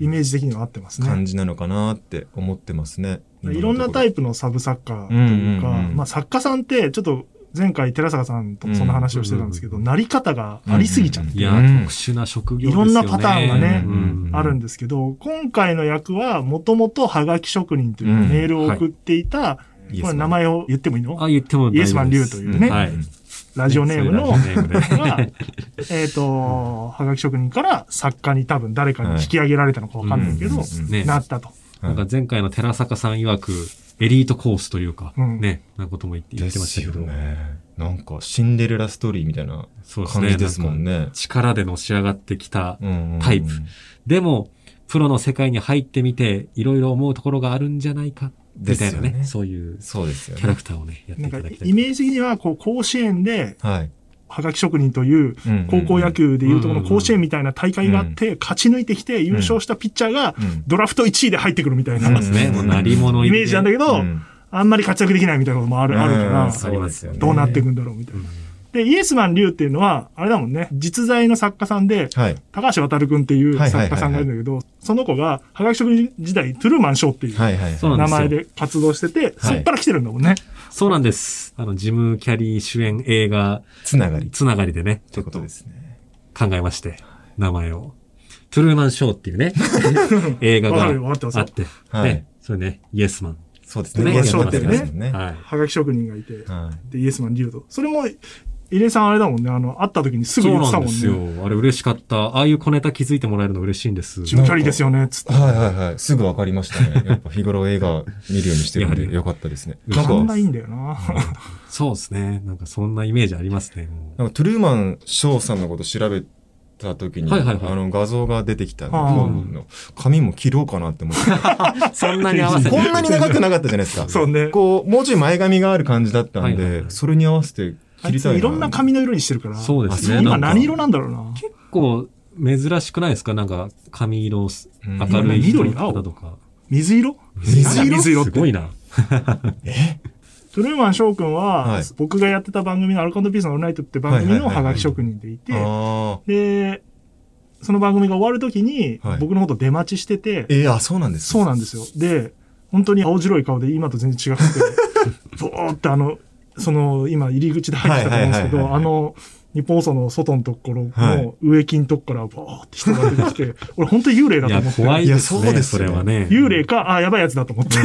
イメージ的には合ってますね。感じなのかなって思ってますね。いろんなタイイプのサブ作家というか、まあ作家さんって、ちょっと前回寺坂さんともそんな話をしてたんですけど、なり方がありすぎちゃって、いや、うん特殊な職業いですよね。ろんなパターンがねうんあるんですけど、今回の役はもともとハガキ職人といううん。メールを送っていた、い。これ名前を言ってもいいの？あ、言ってもイエスマンリュウというね。はい。ラジオネームの、が、えっと、はがき職人から作家に多分誰かに引き上げられたのかわかんないけど、はいうんうん。ね。なったと。なんか前回の寺坂さん曰く、エリートコースというか、うんね、なことも言って言ってましたけど。ね。なんか、シンデレラストーリーみたいなそうですね。感じですもんなんかね。力でのし上がってきた。うんうんタイプでも、プロの世界に入ってみて、いろいろ思うところがあるんじゃないか、みたいなね。ですよねそういうそうですよキャラね。クターをね、やってないただきたい。イメージ的には、こう、甲子園で、はい。はがき職人という高校野球でいうとこの甲子園みたいな大会があって、勝ち抜いてきて優勝したピッチャーがうん。ドラフト1位で入ってくるみたいな、そうですね。もう鳴り物イメージなんだけど、うん。あんまり活躍できないみたいなこともある、あるから、う。んそうですよね。どうなっていくんだろうみたいな。で、イエスマン・リュウっていうのは、あれだもんね、実在の作家さんで、はい。高橋渡くんっていうはいはいはいはい。作家さんがいるんだけど、その子が、はがき職人時代、トゥルーマン・ショーっていう名前で活動してて、そっから来てるんだもんね。そうなんです。あの、ジム・キャリー主演映画つながり。つながりでね、ということですね。考えまして、名前を。トゥルーマン・ショーっていうね、映画があって、はいね、それね、イエスマン。そうですね。ねイエスマンやってるね。はい。はがき職人がいて、はで、イエスマン・リュウと。それも、入江さんあれだもんね、あの、会った時にすぐそう言ってたもんなんですよね。。あれ嬉しかった。ああいう小ネタ気づいてもらえるの嬉しいんです。ジムキャリーですよね、つって。い。はいはいはい。すぐ分かりましたね。やっぱ日頃映画見るようにしてるんでよかったですね。なんか、勘がいいんだよな。そうですね。なんかそんなイメージありますね。もうなんかトゥルーマン・ショーさんのこと調べた時に、はいはいはいあの画像が出てきたの髪も切ろうかなって思って。そんなに合わせて。こんなに長くなかったじゃないですか。そうね。こう、もうちょい前髪がある感じだったんはいはいはで、いそれに合わせて切りたいいろんな髪の色にしてるから。そうですね。今なんか何色なんだろうな。結構珍しくないですか？なんか髪色明るい人緑の方とか。水色？水色？水色？って。すごいな。トゥルーマン翔くんは、はい僕がやってた番組のアルカンドピースのオールナイトって番組のハガキ職人でいて。で、その番組が終わるときにはい、僕のこと出待ちしてて、えー、あ、そうなんですそうなんですよ。で、本当に青白い顔で今と全然違くて、ボーってあの、その、今入り口で入ってたと思うんですけど、はいはいはいはいあの、日本放送の外のところはいの植木のとこからボーって人が出てきて、俺本当に幽霊だいや、と思って。怖いですね。いやそうですよねそれはね。幽霊か、あ、やばいやつだと思って。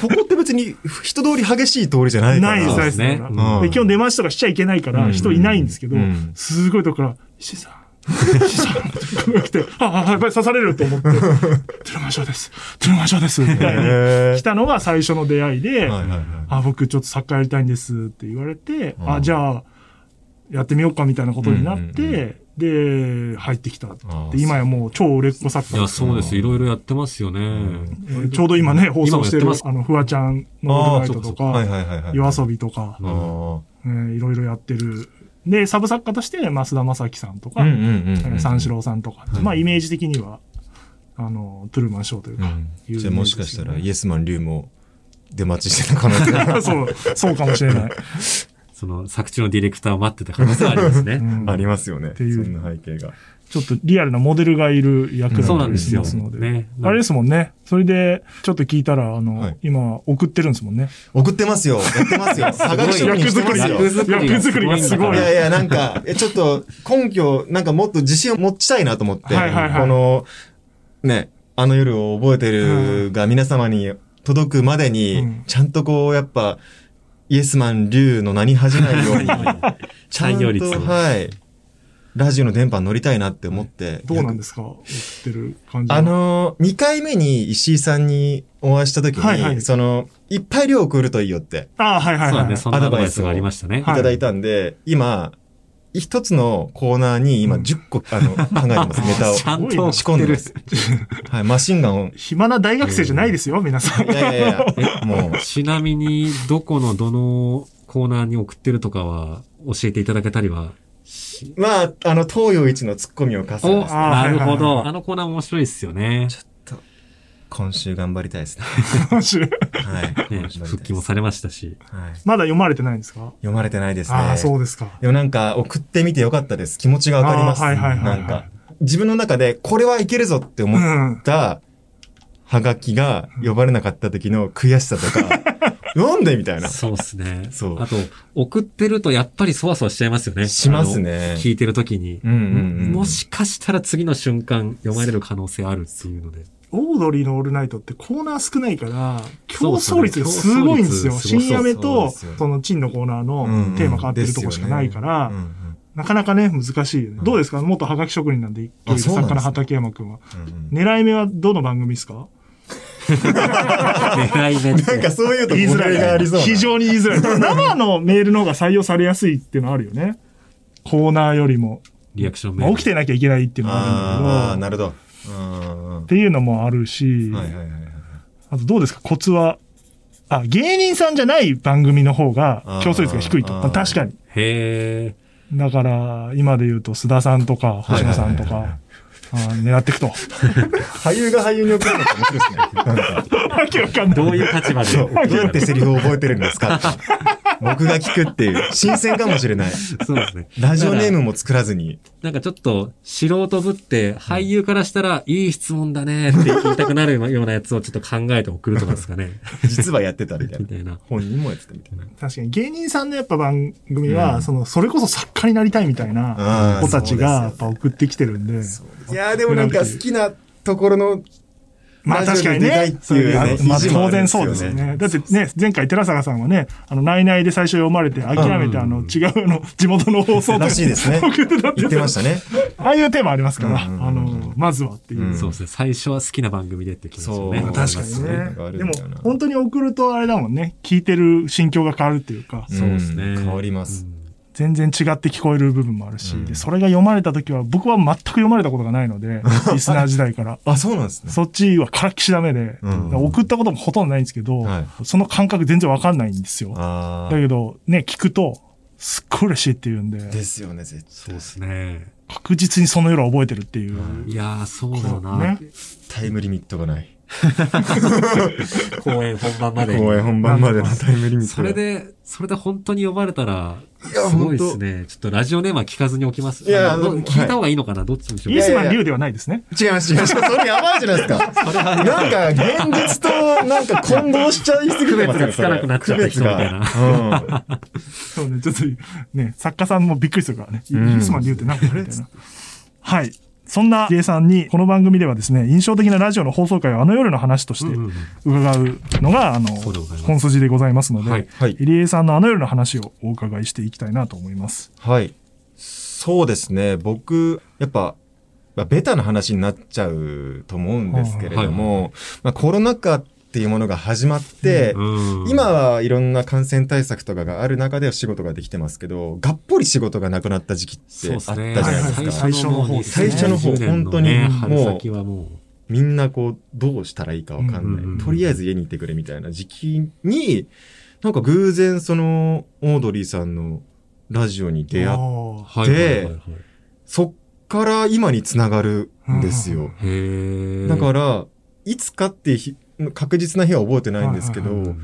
ここって別に人通り激しい通りじゃないから。ないです、ないです。ね基本出待ちとかしちゃいけないから、うん人いないんですけどうん、すごいとこから、石井さん、来て、ああ、やっぱり刺されると思って、トゥルマンショーです。トゥルマンショーです。みた。いに来た。のが最初の出会いで、あ、僕ちょっとサッカーやりた。いんですって言われて、あ、じゃあ、やってみようかみた。いなことになって、で、入ってきた。て今やもう超売れっ子作いや、そうです。いろいろやってますよね。ちょうど今ね、放送してる、あの、フワちゃんのオールナイトとか、夜遊びとか、いろいろやってる。で、サブ作家として、増田正樹さんとか、三四郎さんとか、うんまあ、イメージ的には、あの、トゥルーマンショーというか、じゃあもしかしたらイエスマン・リュウも出待ちしてた可能性が そう、そうかもしれない。その作中のディレクターを待ってた可能性はありますね。うんありますよね。ていうそんな背景が。ちょっとリアルなモデルがいる役だったりなんですよ。しますので。ね。あれですもんね。それで、ちょっと聞いたら、あの、はい今、送ってるんですもんね。送ってますよ。やってますよ。はがき職人してますよ。役作りが役作りがすごいいやいや、なんか、えちょっと根拠、なんかもっと自信を持ちたいなと思って、はいはいはいこの、ね、あの夜を覚えてるが皆様に届くまでに、うんちゃんとこう、やっぱ、イエスマン、リュウの名に恥じないように、ちゃんと、採用率をはい、ラジオの電波に乗りたいなって思って。どうなんですか？送ってる感じは。あのー、2回目に石井さんにお会いした時に、はいはいその、いっぱい量送るといいよってああ、はいはいはい。そアドバイスがありましたね。はいいただいたんで、今、一つのコーナーに今うん10個、あの、考えてます、ネタを。ちゃんと仕込んでます。はい、マシンガンを。暇な大学生じゃないですよ、皆さん。いやいやいや、もう、ちなみに、どこのどのコーナーに送ってるとかは教えていただけたりはしまあ、あの、東洋一のツッコミをかすお、ですね。なるほど。あのコーナーも面白いですよね。今週頑張りたいですね。今週はい。ね復帰もされましたし。はい。まだ読まれてないんですか？読まれてないですね。ああ、そうですか。でもなんか、送ってみてよかったです。気持ちがわかります。はいはいはいはいなんか、自分の中で、これはいけるぞって思った、はがきが呼ばれなかった時の悔しさとか、なんでみたいな。そうですね。そうあと、送ってるとやっぱりそわそわしちゃいますよね。しますね聞いてる時に。うんうんうんもしかしたら次の瞬間読まれる可能性あるっていうので。オードリーのオールナイトってコーナー少ないから、競そう争率がすごいんですよ。す深夜目とそのチンのコーナーのうんうんテーマ変わってるとこしかないからですよね、なかなかね、難しいよね。うんどうですか？元ハガキ職人なんで、作家の畠山くんは。うんうんうん狙い目はどの番組ですか？狙い目。なんかそういうと言いづらいがありそうな。非常に言いづらい。生のメールの方が採用されやすいっていうのはあるよね。コーナーよりも。リアクションメール。まあ起きてなきゃいけないっていうのもあるんだけど、なるほど。っていうのもあるし、はいはいはいはい。あとどうですか？コツは。あ、芸人さんじゃない番組の方が競争率が低いと。確かに。へえ。だから、今で言うと須田さんとか星野さんとはいはいはいか、狙っていくと。俳優が俳優に送るのって面白いですね。なんか、わけわかんない。どういう立場で？そう、どうやってセリフを覚えてるんですか？僕が聞くっていう、新鮮かもしれない。そうですね。ラジオネームも作らずに。なんかちょっと素人ぶって、俳優からしたら、いい質問だねって言いたくなるようなやつをちょっと考えて送るとかですかね。実はやってたみたいな。みたいな。本人もやってたみたいな。確かに芸人さんのやっぱ番組は、うんその、それこそ作家になりたいみたいな子たちがやっそうぱ送ってきてるんで。いやーでもなんか好きなところの、まあ確かにねまあ当然そうですよね。だってね、前回寺坂さんはね、あの、内々で最初読まれて、諦めて、うんあの、違うあの、地元の放送らしいですね送ってたって言ってましたね。ああいうテーマありますから、うんうんうんあの、まずはっていう。うんそうですね。最初は好きな番組でって気持ちをね。確かにそういうのがあね。でも本当に送るとあれだもんね。聞いてる心境が変わるっていうか、そうですね。うん変わりますうん全然違って聞こえる部分もあるし、うんでそれが読まれた時は、僕は全く読まれたことがないので、リスナー時代から。あ、そうなんですね。そっちはからっきしダメで、うん送ったこともほとんどないんですけど、はいその感覚全然わかんないんですよ。だけど、ね、聞くと、すっごい嬉しいっていうんで、ですよね、絶対そうで。すね。確実にその夜は覚えてるっていう。いやー、そうだな。ねタイムリミットがない。公演本番までに。公演本番までのタイムリミットが。それで、それで本当に呼ばれたら、いやすごいですね。ちょっとラジオネームは聞かずにおきます。いや聞いた方がいいのかな、どっちにしようイ。スマンリュウではないですね。違います、違います。それやばいじゃないですか。なんか、現実と、なんか混同しちゃいすぎてますよ区別がつかなくなっちゃった人みたいなそうね、ちょっと、ね、作家さんもびっくりするからね。イうんエスマンリュウって何かみたいな。はい。そんな J さんに、この番組ではですね、印象的なラジオの放送回をあの夜の話として伺うのが、あの本筋でございますので、はいはい。入江さんのあの夜の話をお伺いしていきたいなと思います。はい。そうですね。僕、やっぱ、まあ、ベタな話になっちゃうと思うんですけれども、まあ、コロナ禍っていうものが始まって、うん。今はいろんな感染対策とかがある中で仕事ができてますけど、がっぽり仕事がなくなった時期ってあった。じゃないですか。最初の方最初の方2020年本当にねもうもみんなこう、どうしたらいいかわかんない。うんうんうん。とりあえず家にいてくれみたいな時期に、なんか偶然その、オードリーさんのラジオに出会っあう、ー。はいはいはいはい。そっから今につながるんですよ。だから、いつかって確実な日は覚えてないんですけど、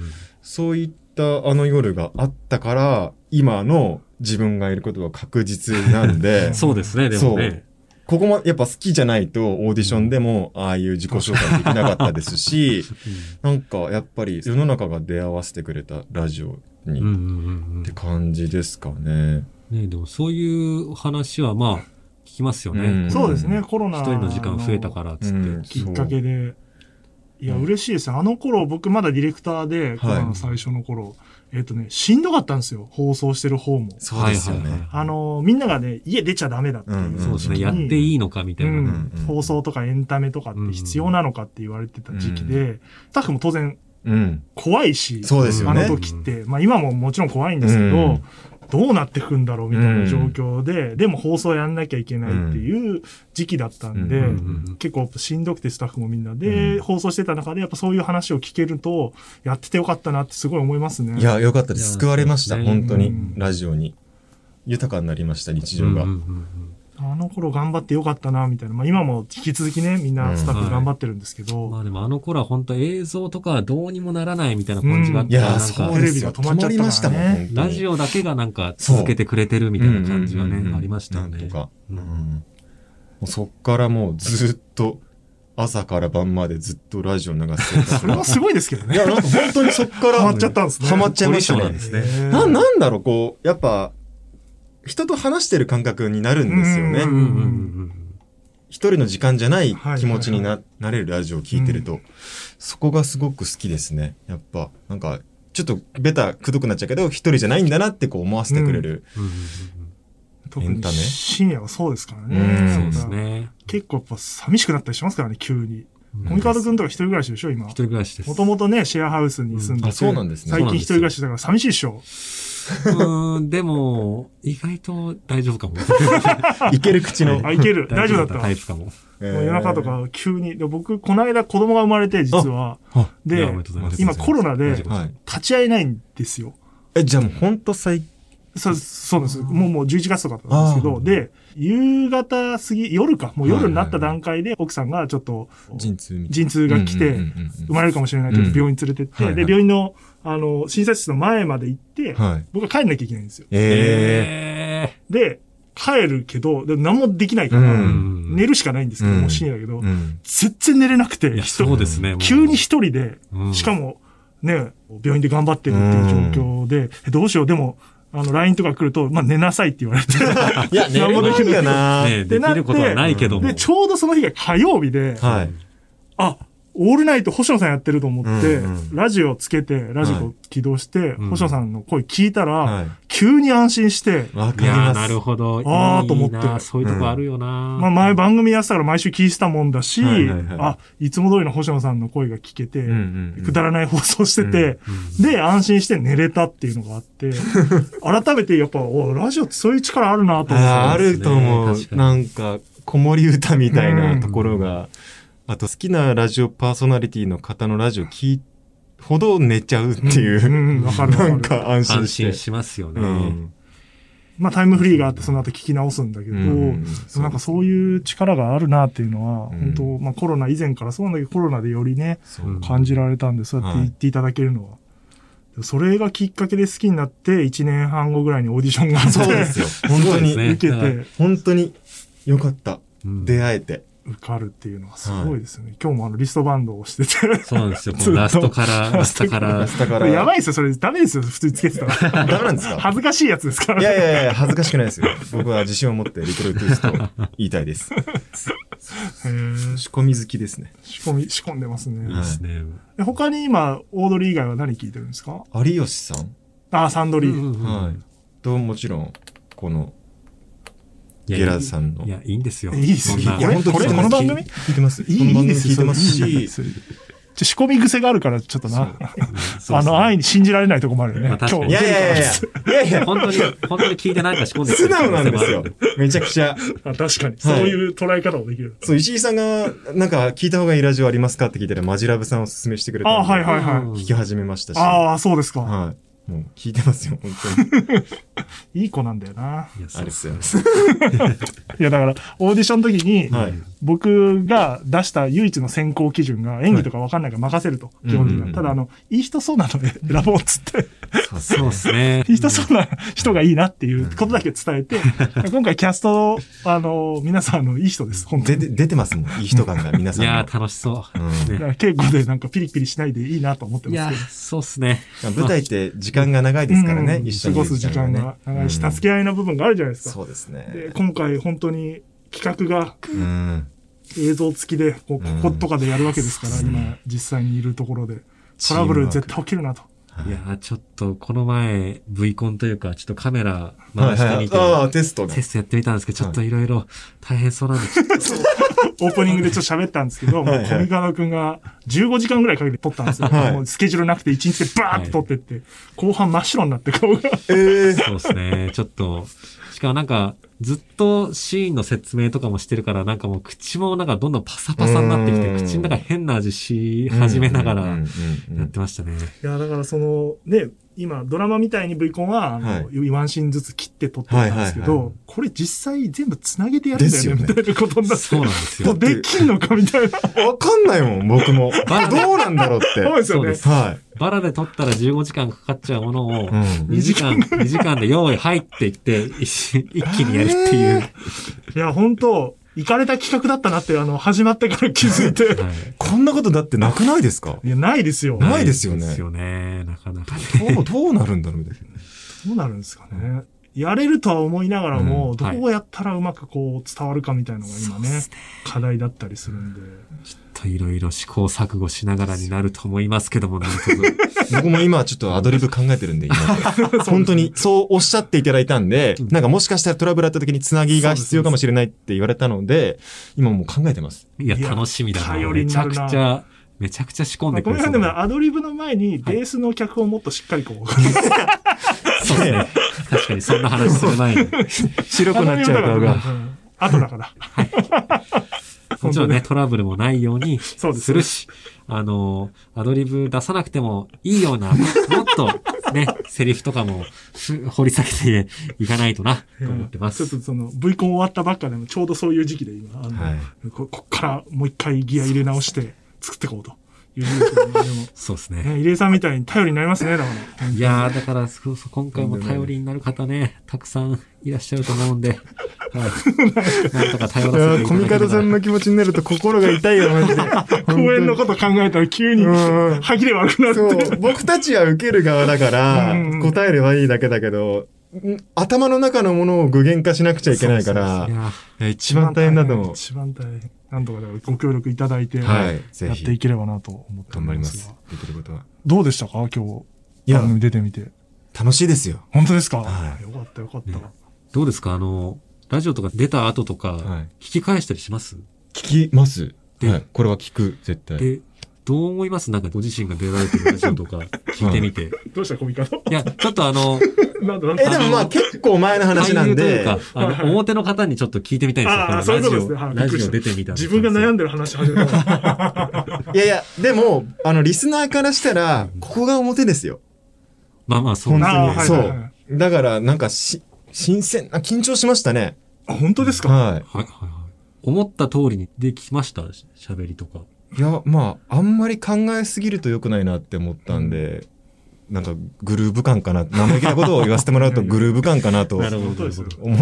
そういったあの夜があったから、今の自分がいることは確実なんで、そうですね、でもね。ここもやっぱ好きじゃないとオーディションでもああいう自己紹介できなかったですし、なんかやっぱり世の中が出会わせてくれたラジオにって感じですかね。ねでもそういう話はまあ、聞きますよね。うんそうですね、コロナ一人の時間増えたからっつって。うんきっかけで。いや、うん嬉しいですね。あの頃、僕まだディレクターで、コロナの最初の頃、えっ、とね、しんどかったんですよ。放送してる方も。そうですよね。あの、みんながね、家出ちゃダメだっていう、うんそうですね。やっていいのかみたいなね。うんうん放送とかエンタメとかって必要なのかって言われてた時期で、スタッフも当然うん。怖いし、そうですよね。あの時って、まあ今ももちろん怖いんですけど、うんどうなってくんだろうみたいな状況で、でも放送やんなきゃいけないっていう時期だったんで、うんうんうん結構しんどくてスタッフもみんなで、うん放送してた中でやっぱそういう話を聞けると、やっててよかったなってすごい思いますね。いや、よかったです。救われました。本当にうん。ラジオに。豊かになりました、日常が。うんうんうんあの頃頑張ってよかったな、みたいな。まあ今も引き続きね、みんなスタッフ頑張ってるんですけど、うんまあでもあの頃は本当映像とかはどうにもならないみたいな感じがあっうんたら、いや、なんかテレビそうですよ。止が止まっちゃったねまりましたもん、ラジオだけがなんか続けてくれてるみたいな感じはねうんうんうんう、んありましたよね。なんとか。ううんんもうそっからもうずっと、朝から晩までずっとラジオ流してたそれはすごいですけどね。いや、なんか本当にそっから、ハマっちゃったんですねハマっちゃいましたねなんで。すね。なんだろう、こう、やっぱ、人と話してる感覚になるんですよね。うんうんうんうん一人の時間じゃない気持ちにな,、なれるラジオを聞いてると、うそこがすごく好きですね。やっぱ、なんか、ちょっとベタ、くどくなっちゃうけど、一人じゃないんだなってこう思わせてくれる。うんうん特にエンタメ？深夜はそうですからうんね。そうですね。結構やっぱ寂しくなったりしますからね、急に。コミカドくんとか一人暮らしでしょ、今一。人暮らしです。もともとね、シェアハウスに住んでて、うんあそうなんですね最近一人暮らしだから寂しいでしょ。うん、でも、意外と大丈夫かも。いける口の。あ、いける。大丈夫だった。タイプかも。夜中とか急に。で僕、この間子供が生まれて、実は。で今コロナではい。立ち会えないんですよ。え、じゃあもうほんと最、そう、そうです。もうもう11月とかだったんですけど、で、夕方過ぎ、夜か、もう夜になった段階で奥さんがちょっと、陣痛が来て生まれるかもしれないという病院に連れてって、で、病院の、あの、診察室の前まで行って、な。はい。僕は帰んなきゃいけないんですよ。ええで、帰るけど、で何もできないから、うん寝るしかないんですけど、うんもう深夜だけど、えうん。全然寝れなくて、そうですね。急に一人で、うんしかも、ね、病院で頑張ってるっていう状況で、えどうしよう、でも、あの、LINE とか来ると、まあ、寝なさいって言われて、いや、寝れないよな。ねできることはないけども。で、ちょうどその日が火曜日で、はい。あ、オールナイト星野さんやってると思って、うんうん。ラジオつけて、ラジオ起動して、うん。星野さんの声聞いたら、はい。急に安心して、わかります。なるほど。あーいいと思って。なそういうとこあるよな、まあ前番組やってたから毎週聞いてたもんだし、はいはいはい。あ、いつも通りの星野さんの声が聞けて、うんうんうん。くだらない放送してて、で、安心して寝れたっていうのがあって、改めてやっぱ、おラジオってそういう力あるなと思って。あると思う。なんか、子守歌みたいなところが、あと好きなラジオパーソナリティの方のラジオ聞いほど寝ちゃうっていう、うんうんなんか安心安して。心しますよね。うんまあタイムフリーがあってその後聞き直すんだけど、うんなんかそういう力があるなっていうのは、うん本当まあコロナ以前からそうなんだけど、コロナでよりね、感じられたんで、そうやって言っていただけるのは。それがきっかけで好きになって、1年半後ぐらいにオーディションがあって、そうですよ。本当に、そうですね受けて本当によかった。うん出会えて。受かるっていうのはすごいですよね。今日もあのリストバンドをしてて。そうなんですよ。このラストから、ラストから、だから、やばいですよ、それダメですよ、普通につけてたら。ダメなんですか？恥ずかしいやつですから。いやいやいや、恥ずかしくないですよ。僕は自信を持ってリトルトゥースと言いたいです。へー仕込み好きですね。仕込み、仕込んでますね。いいですね。で他に今、オードリー以外は何聞いてるんですか？有吉さん？あ、サンドリー。うんはい。と、もちろん、この、ゲラさんのいや、いいんですよ。いいですよそんなこれ本当これこの番組？聞いてます。いいこの番組聞いてますし、すちょ仕込み癖があるから、ちょっとな。あの、安易に信じられないとこもあるよね。まあ確かにいやいやいやいや、いやいや、本当に、本当に聞いてなんか仕込んで素る直なんですよ。めちゃくちゃ。あ確かに。そういう捉え方もできる。そう、石井さんが、なんか、聞いた方がいいラジオありますかって聞いたら、マジラブさんをお勧めしてくれたんで。あはいはいはいうん聞き始めましたし。ああ、そうですか。はい。もう、聞いてますよ、本当に。いい子なんだよな。いや、あそうれっすよね。いや、だから、オーディションの時に、はい。僕が出した唯一の選考基準が演技とか分かんないから任せると、基本的には。ただ、あの、いい人そうなので選ぼうっつって、そうですね。いい人そうな人がいいなっていうことだけ伝えて、今回キャスト、あの、皆さん、あの、いい人です、本当に。出て、出てますもん。いい人感が皆さんの。いやー、楽しそう。稽古でなんかピリピリしないでいいなと思ってますけど。、そうっすね。舞台って時間が長いですからね。うん一緒に過ごす時間が長いし、助け合いの部分があるじゃないですか。そうですね。で、今回本当に企画がうん。映像付きで、ここことかでやるわけですから、今実際にいるところで。トラブル絶対起きるなと。いやー、ちょっと、この前、V コンというか、ちょっとカメラはいはい。回してみて、ああ、テストねテ。ストやってみたんですけど、ちょっといろいろ大変そうなんで、ちょっとオープニングでちょっと喋ったんですけど、もうはいはいコミカドくんが15時間ぐらいかけて撮ったんですよ。はいもうスケジュールなくて1日でバーって撮ってって、後半真っ白になって顔が。ええ。そうですね。ちょっと、しかもなんか、ずっとシーンの説明とかもしてるから、なんかもう口もなんかどんどんパサパサになってきて、うん口の中変な味し始めながらやってましたね。いや、だからその、ね、今、ドラマみたいに V コンは、あの、はいワンシーンずつ切って撮ってたんですけど、はいはいはいこれ実際全部繋げてやるんだよね、みたいなことになって。そうなんですよ。できんのかみたいな。わかんないもん、僕も。バどうなんだろうって。そうですよねはバラで撮ったら15時間かかっちゃうものを、い。うん。2時間、2時間で用意入っていって、一一気にやるっていう。いや、本当行かれた企画だったなって、あの、始まってから気づいて。はいこんなことだってなくないですか？いや、ないですよ。ないですよねですよね。なかなかね。どう、どうなるんだろうみたいな。どうなるんですかね。やれるとは思いながらも、うんどはいうやったらうまくこう伝わるかみたいなのが今ね、課題だったりするんで。といろいろ試行錯誤しながらになると思いますけども、何卒 僕も今ちょっとアドリブ考えてるんで、今。本当にそうおっしゃっていただいたんで、なんかもしかしたらトラブルあった時につなぎが必要かもしれないって言われたので、今もう考えてます。いや、楽しみだな。めちゃくちゃ、めちゃくちゃ仕込んまあ、でくれそうだこの辺でもアドリブの前に、ベースの脚本をもっとしっかりこう。そうですね。確かにそんな話する前に。白くなっちゃう顔が。ん後だから。もちろんね、トラブルもないようにそうですするし、あの、アドリブ出さなくてもいいような、もっとね、セリフとかもふ掘り下げていかないとな、と思ってます。ちょっとその V コン終わったばっかでもちょうどそういう時期で今、あのはいここっからもう一回ギア入れ直して作っていこうとですね。でも、そうですね。ね、入江さんみたいに頼りになりますね、だから。いやー、だから、そうそう今回も頼りになる方ね、たくさんいらっしゃると思うんで、はい。なんとか頼らせてコミカドさんの気持ちになると心が痛いよ、マジで。公演のこと考えたら急にうん歯切れ悪くなそって。う、僕たちは受ける側だからうん、答えればいいだけだけど、ん頭の中のものを具現化しなくちゃいけないから一番大変だと思う。一番大変。なんとかご協力いただいて、はい、やっていければなと思ってお頑張りまますす。できることは。どうでしたか？今日、いや番組出てみて。楽しいですよ。本当ですか、はいよかったよかった。ねどうですか？あの、ラジオとか出た後とか、はい聞き返したりします？聞きます。ではい、これは聞く、絶対。で、どう思います？なんかご自身が出られてるラジオとか 聞いてみて。どうしたコミカド？いや、ちょっとあの、なんだなんだえ、でもまあ結構前の話なんでという、か、あの、表の方にちょっと聞いてみたいんですよ。ああそういうことですねラジオ、はいラジオ出てみた自分が悩んで。でる話始めた。いやいや、でも、あの、リスナーからしたら、ここが表ですよ。まあまあ、そう本ですね。そう。だから、なんかし、新鮮な、緊張しましたね。あ、本当ですか、ははいはいはい。思った通りにできました？し喋りとか。い。いや、まあ、あんまり考えすぎると良くないなって思ったんで、なんか、グルーヴ感かな。生意気なことを言わせてもらうと、グルーヴ感かなと。思っ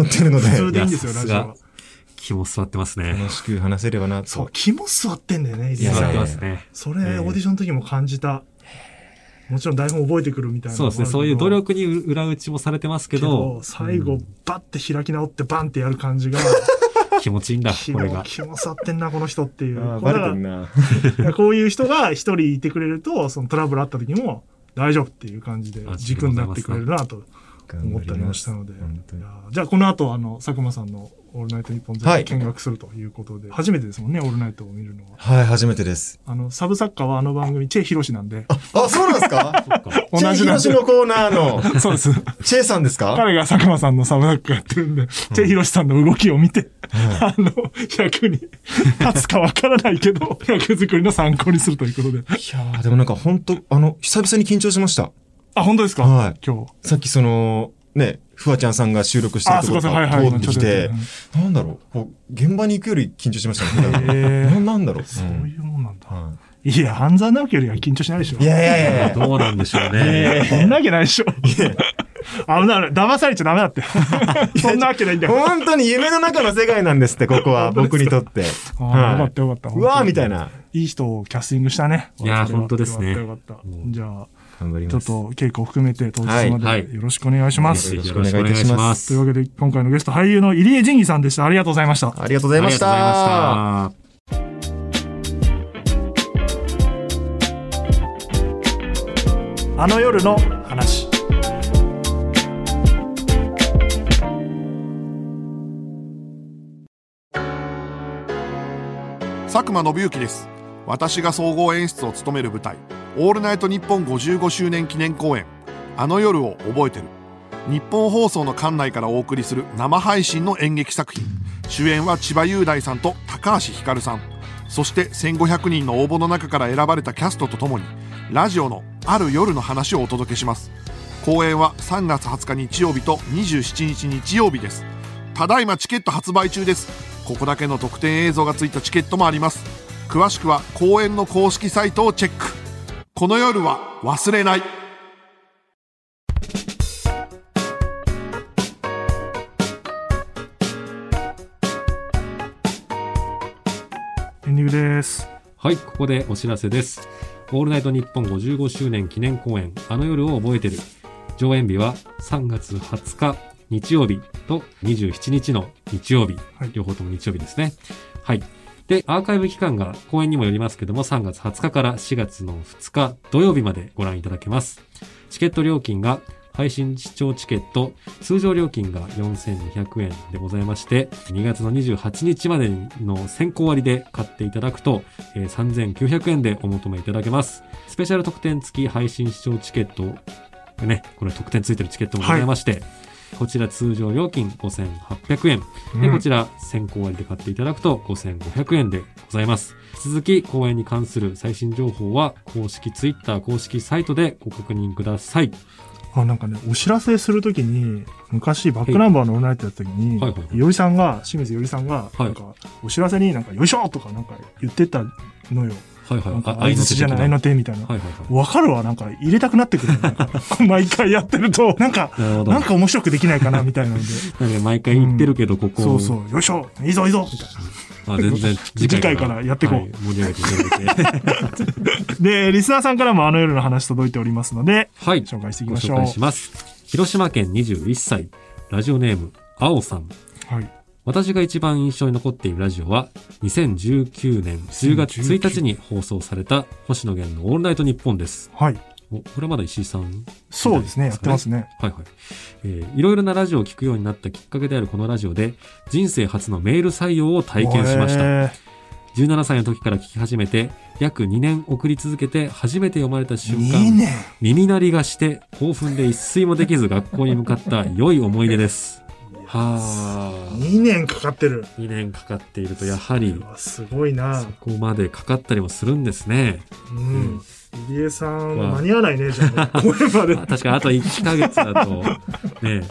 てるので、普通でいいんですよ、ラジオは。気も座ってますね。楽しく話せればなそうと、。気も座ってんだよね、いや座って。ますね。それ、ええオーディションの時も感じた。もちろん台本覚えてくるみたいな。そうですね。そういう努力に裏打ちもされてますけけどど、、最後、バッて開き直ってバンってやる感じが、気持ちいいんだ、気これがも、。気ってんな、この人っていう。バレてんな。だからこういう人が一人いてくれると、そのトラブルあった時も大丈夫っていう感じであ軸になってくれるなと思ったりもしたので。じゃあこの後、あの、佐久間さんのオールナイトニッポンゼはいロ見学するということで、初めてですもんね、オールナイトを見るのは。はい、初めてです。あの、サブ作家はあの番組、チェ・ヒロシなんで、あ、そうなんですか？同チェイヒロ。シのコーナーの、そうです。チェイさんですか？彼が佐久間さんのサブ作家やってるんで、チェ・ヒロシさんの動きを見て、あの、役に立つかわからないけど、役作りの参考にするということで。いやー、でもなんか本当あの、久々に緊張しました。あ、本当ですか？はい今日。さっきその、ね、フワちゃんさんが収録してるあ、ところがはいはい。通ってきて、なんだろう、こう、現場に行くより緊張しましたね。へーななんだろう？そううんいうもんなんだ。はいや、半沢直樹よりは緊張しないでしょ。いやいやいや。どうなんでしょうね。そんなわけないでしょ。危ない、騙されちゃダメだって。そんなわけないんだよ。本当に夢の中の世界なんですって、ここは、僕にとって。あーよかったよかった。うわーみたいな。いい人をキャスティングしたね。いや本当ですねよかったよかった。じゃあ、ちょっ頑張ります。と稽古を含めて当日まはいでよろしくお願いします。よろしくお願いいたしますというわけで、今回のゲスト、俳優の入江仁義さんでした。ありがとうございました。ありがとうございました。ありがとうございました。あの夜の話。佐久間信之です私が総合演出を務める舞台「オールナイトニッポン」55周年記念公演「あの夜を覚えてる」日本放送の館内からお送りする生配信の演劇作品。主演は千葉雄大さんと高橋ひかるさん。そして1500人の応募の中から選ばれたキャストとともにラジオのある夜の話をお届けします。公演は3月20日日曜日と27日日曜日です。ただいまチケット発売中です。ここだけの特典映像がついたチケットもあります。詳しくは公演の公式サイトをチェック。この夜は忘れないエンディングです。はい、ここでお知らせです。オールナイトニッポン55周年記念公演、あの夜を覚えてる。上演日は3月20日日曜日と27日の日曜日。はい両方とも日曜日ですね。はい。で、アーカイブ期間が公演にもよりますけども、3月20日から4月の2日土曜日までご覧いただけます。チケット料金が配信視聴チケット、通常料金が4200円でございまして、2月の28日までの先行割で買っていただくと、えー3900円でお求めいただけます。スペシャル特典付き配信視聴チケット、ね、これ特典付いてるチケットもございまして、こちら通常料金5800円。で、うんこちら先行割で買っていただくと5500円でございます。引き続き公演に関する最新情報は公式 Twitter 公式サイトでご確認ください。あ、なんかね、お知らせするときに、昔、バックナンバーのオールナイトやったときに、はいはいはいさんが、清水いおりさんが、いなんか、お知らせになんか、よいしょとかなんか言ってたのよ。はいはい。相槌じゃない、愛の手みたいな。はいはいはい。わかるわ、なんか、入れたくなってくる。毎回やってると、なんか、なんか面白くできないかな、みたいなんで。なんか毎回言ってるけど、ここ。そうそう、よいしょいいぞいいぞみたいまあ全然 次回からやっていこうはい盛り上げていただいて。な。で、リスナーさんからもあの夜の話届いておりますので、はい。紹介していきましょう。ご紹介します。広島県21歳、ラジオネーム、青さん。はい。私が一番印象に残っているラジオは、2019年10月1日に放送された星野源のオールナイトニッポンです。はい。おこれはまだ石井さんそうですね、やってますね。はいはい。えーいろいろなラジオを聞くようになったきっかけであるこのラジオで、人生初のメール採用を体験しました。へー17歳の時から聞き始めて、約2年送り続けて初めて読まれた瞬間、ね。耳鳴りがして興奮で一睡もできず学校に向かった良い思い出です。はあ。2年かかってる。2年かかっているとやはりすごいなそ。こまでかかったりもするんですね。うん。入江さんまあ間に合わないね、じゃあね。までまあ。確かにあと1ヶ月だと、ね。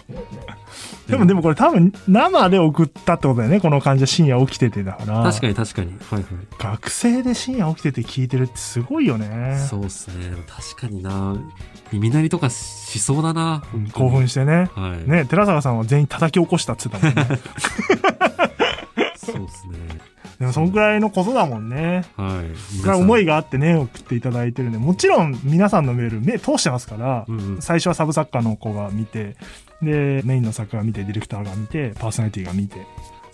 でもでもこれ多分生で送ったってことだよね、この感じは深夜起きててだから。確かに確かに。はいはい。学生で深夜起きてて聞いてるってすごいよね。そうっすね。確かにな。耳鳴りとかしそうだな。興奮してね。はい。ね、寺坂さんは全員叩き起こしたって言ってたもんね。そうっすね。でもそんくらいのことだもんね。はい。そんくらい思いが。があってね、送っていただいてるんで、もちろん皆さんのメール目通してますから、うんうん。最初はサブ作家の子が見て、で、メインの作家が見て、ディレクターが見て、パーソナリティが見て、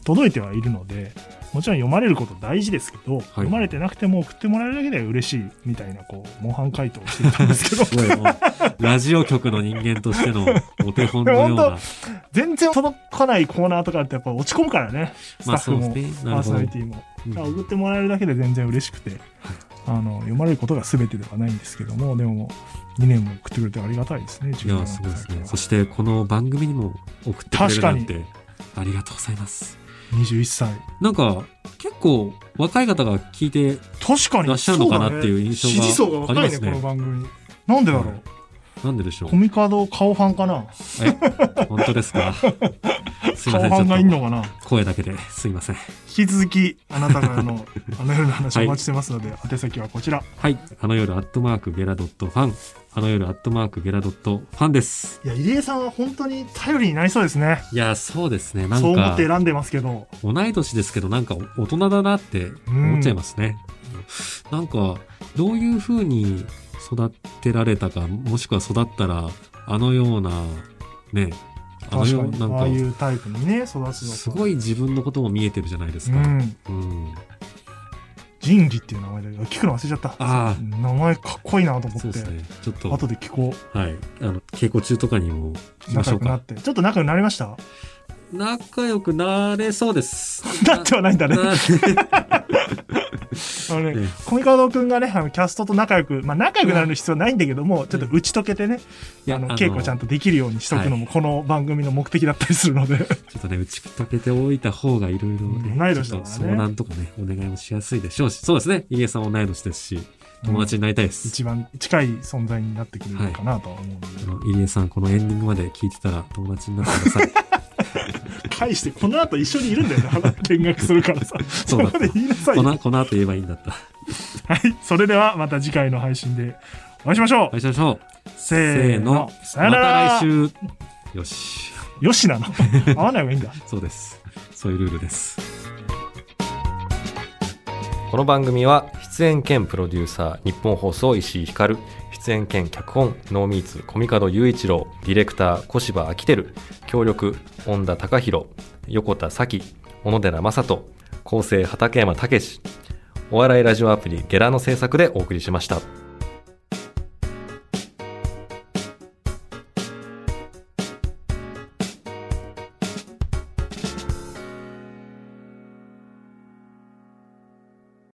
届いてはいるので、もちろん読まれること大事ですけど、読まれてなくても送ってもらえるだけで嬉しいみたいな、こう、模範回答をしていたんですけど、ラジオ局の人間としての お手本のような。全然届かないコーナーとかってやっぱ落ち込むからね、スタまあッフも、パーソナリティも。送ってもらえるだけで全然嬉しくて、あの、読まれることが全てではないんですけども、でも、2年も送ってくれてありがたいですね、い17や、すごいですね。そして、この番組にも送ってくれるなんて、ありがとうございます。21歳。なんか、結構、若い方が聞いて、確かに。いらっしゃるのかなっていう印象が支持層が若いね、ありますねこの番組。なんでだろう。なんででしょうコミカド顔ファンかなえ本当ですか？すいません、顔ファンがいんのかな声だけですいません。引き続き、あなたからの、あの夜の話をお待ちしてますので、宛先はこちら。はい。あの夜アットマークゲラドットファン。あの夜アットマークゲラドットファンです。いや、入江さんは本当に頼りになりそうですね。いや、そうですね。なんそう思っかて、選んでますけど。同い年ですけど、なんか大人だなって思っちゃいますね。なんか、どういう風に育てられたか、もしくは育ったら、あのような、ね、あのようなんああいか、うタイプにね、育つのか。すごい自分のことも見えてるじゃないですか。うん。うん。仁義っていう名前で、聞くの忘れちゃった。あ名前かっこいいなと思って。そうですね。ちょっと、後で聞こはい。あの、稽古中とかにもう。聞きましょうか仲良くなっ。て。ちょっと仲良くなりました？仲良くなれそうです。なってはないんだね。なあのねええ、コミカドくんがね、あのキャストと仲良く、まあ仲良くなる必要ないんだけども、ちょっと打ち解けてね、あの、稽古ちゃんとできるようにしとくのも、この番組の目的だったりするので。ちょっとね、打ち解けておいた方がいろいろね、同い年だからね。ちょっと相談とかね、お願いもしやすいでしょうし、そうですね、入江さん同い年ですし、友達になりたいです。一番近い存在になってくれるかなとは思うんで、あの入江さん、このエンディングまで聞いてたら友達になってください。返して、この後一緒にいるんだよね、見学するからさ。そそうだこで言いなさいよ。この、この後言えばいいんだった。はい。それではまた次回の配信でお会いしましょう。お会いしましょう。せせーのーの。。さよなら。また来週。よし。よしなの。合わない方がいいんだ。そうです。そういうルールです。この番組は出演兼プロデューサー日本放送石井光出演兼脚本ノーミーツコミカド雄一郎ディレクター小柴明輝協力恩田隆弘横田咲小野寺正人構成畠山武お笑いラジオアプリゲラの制作でお送りしました。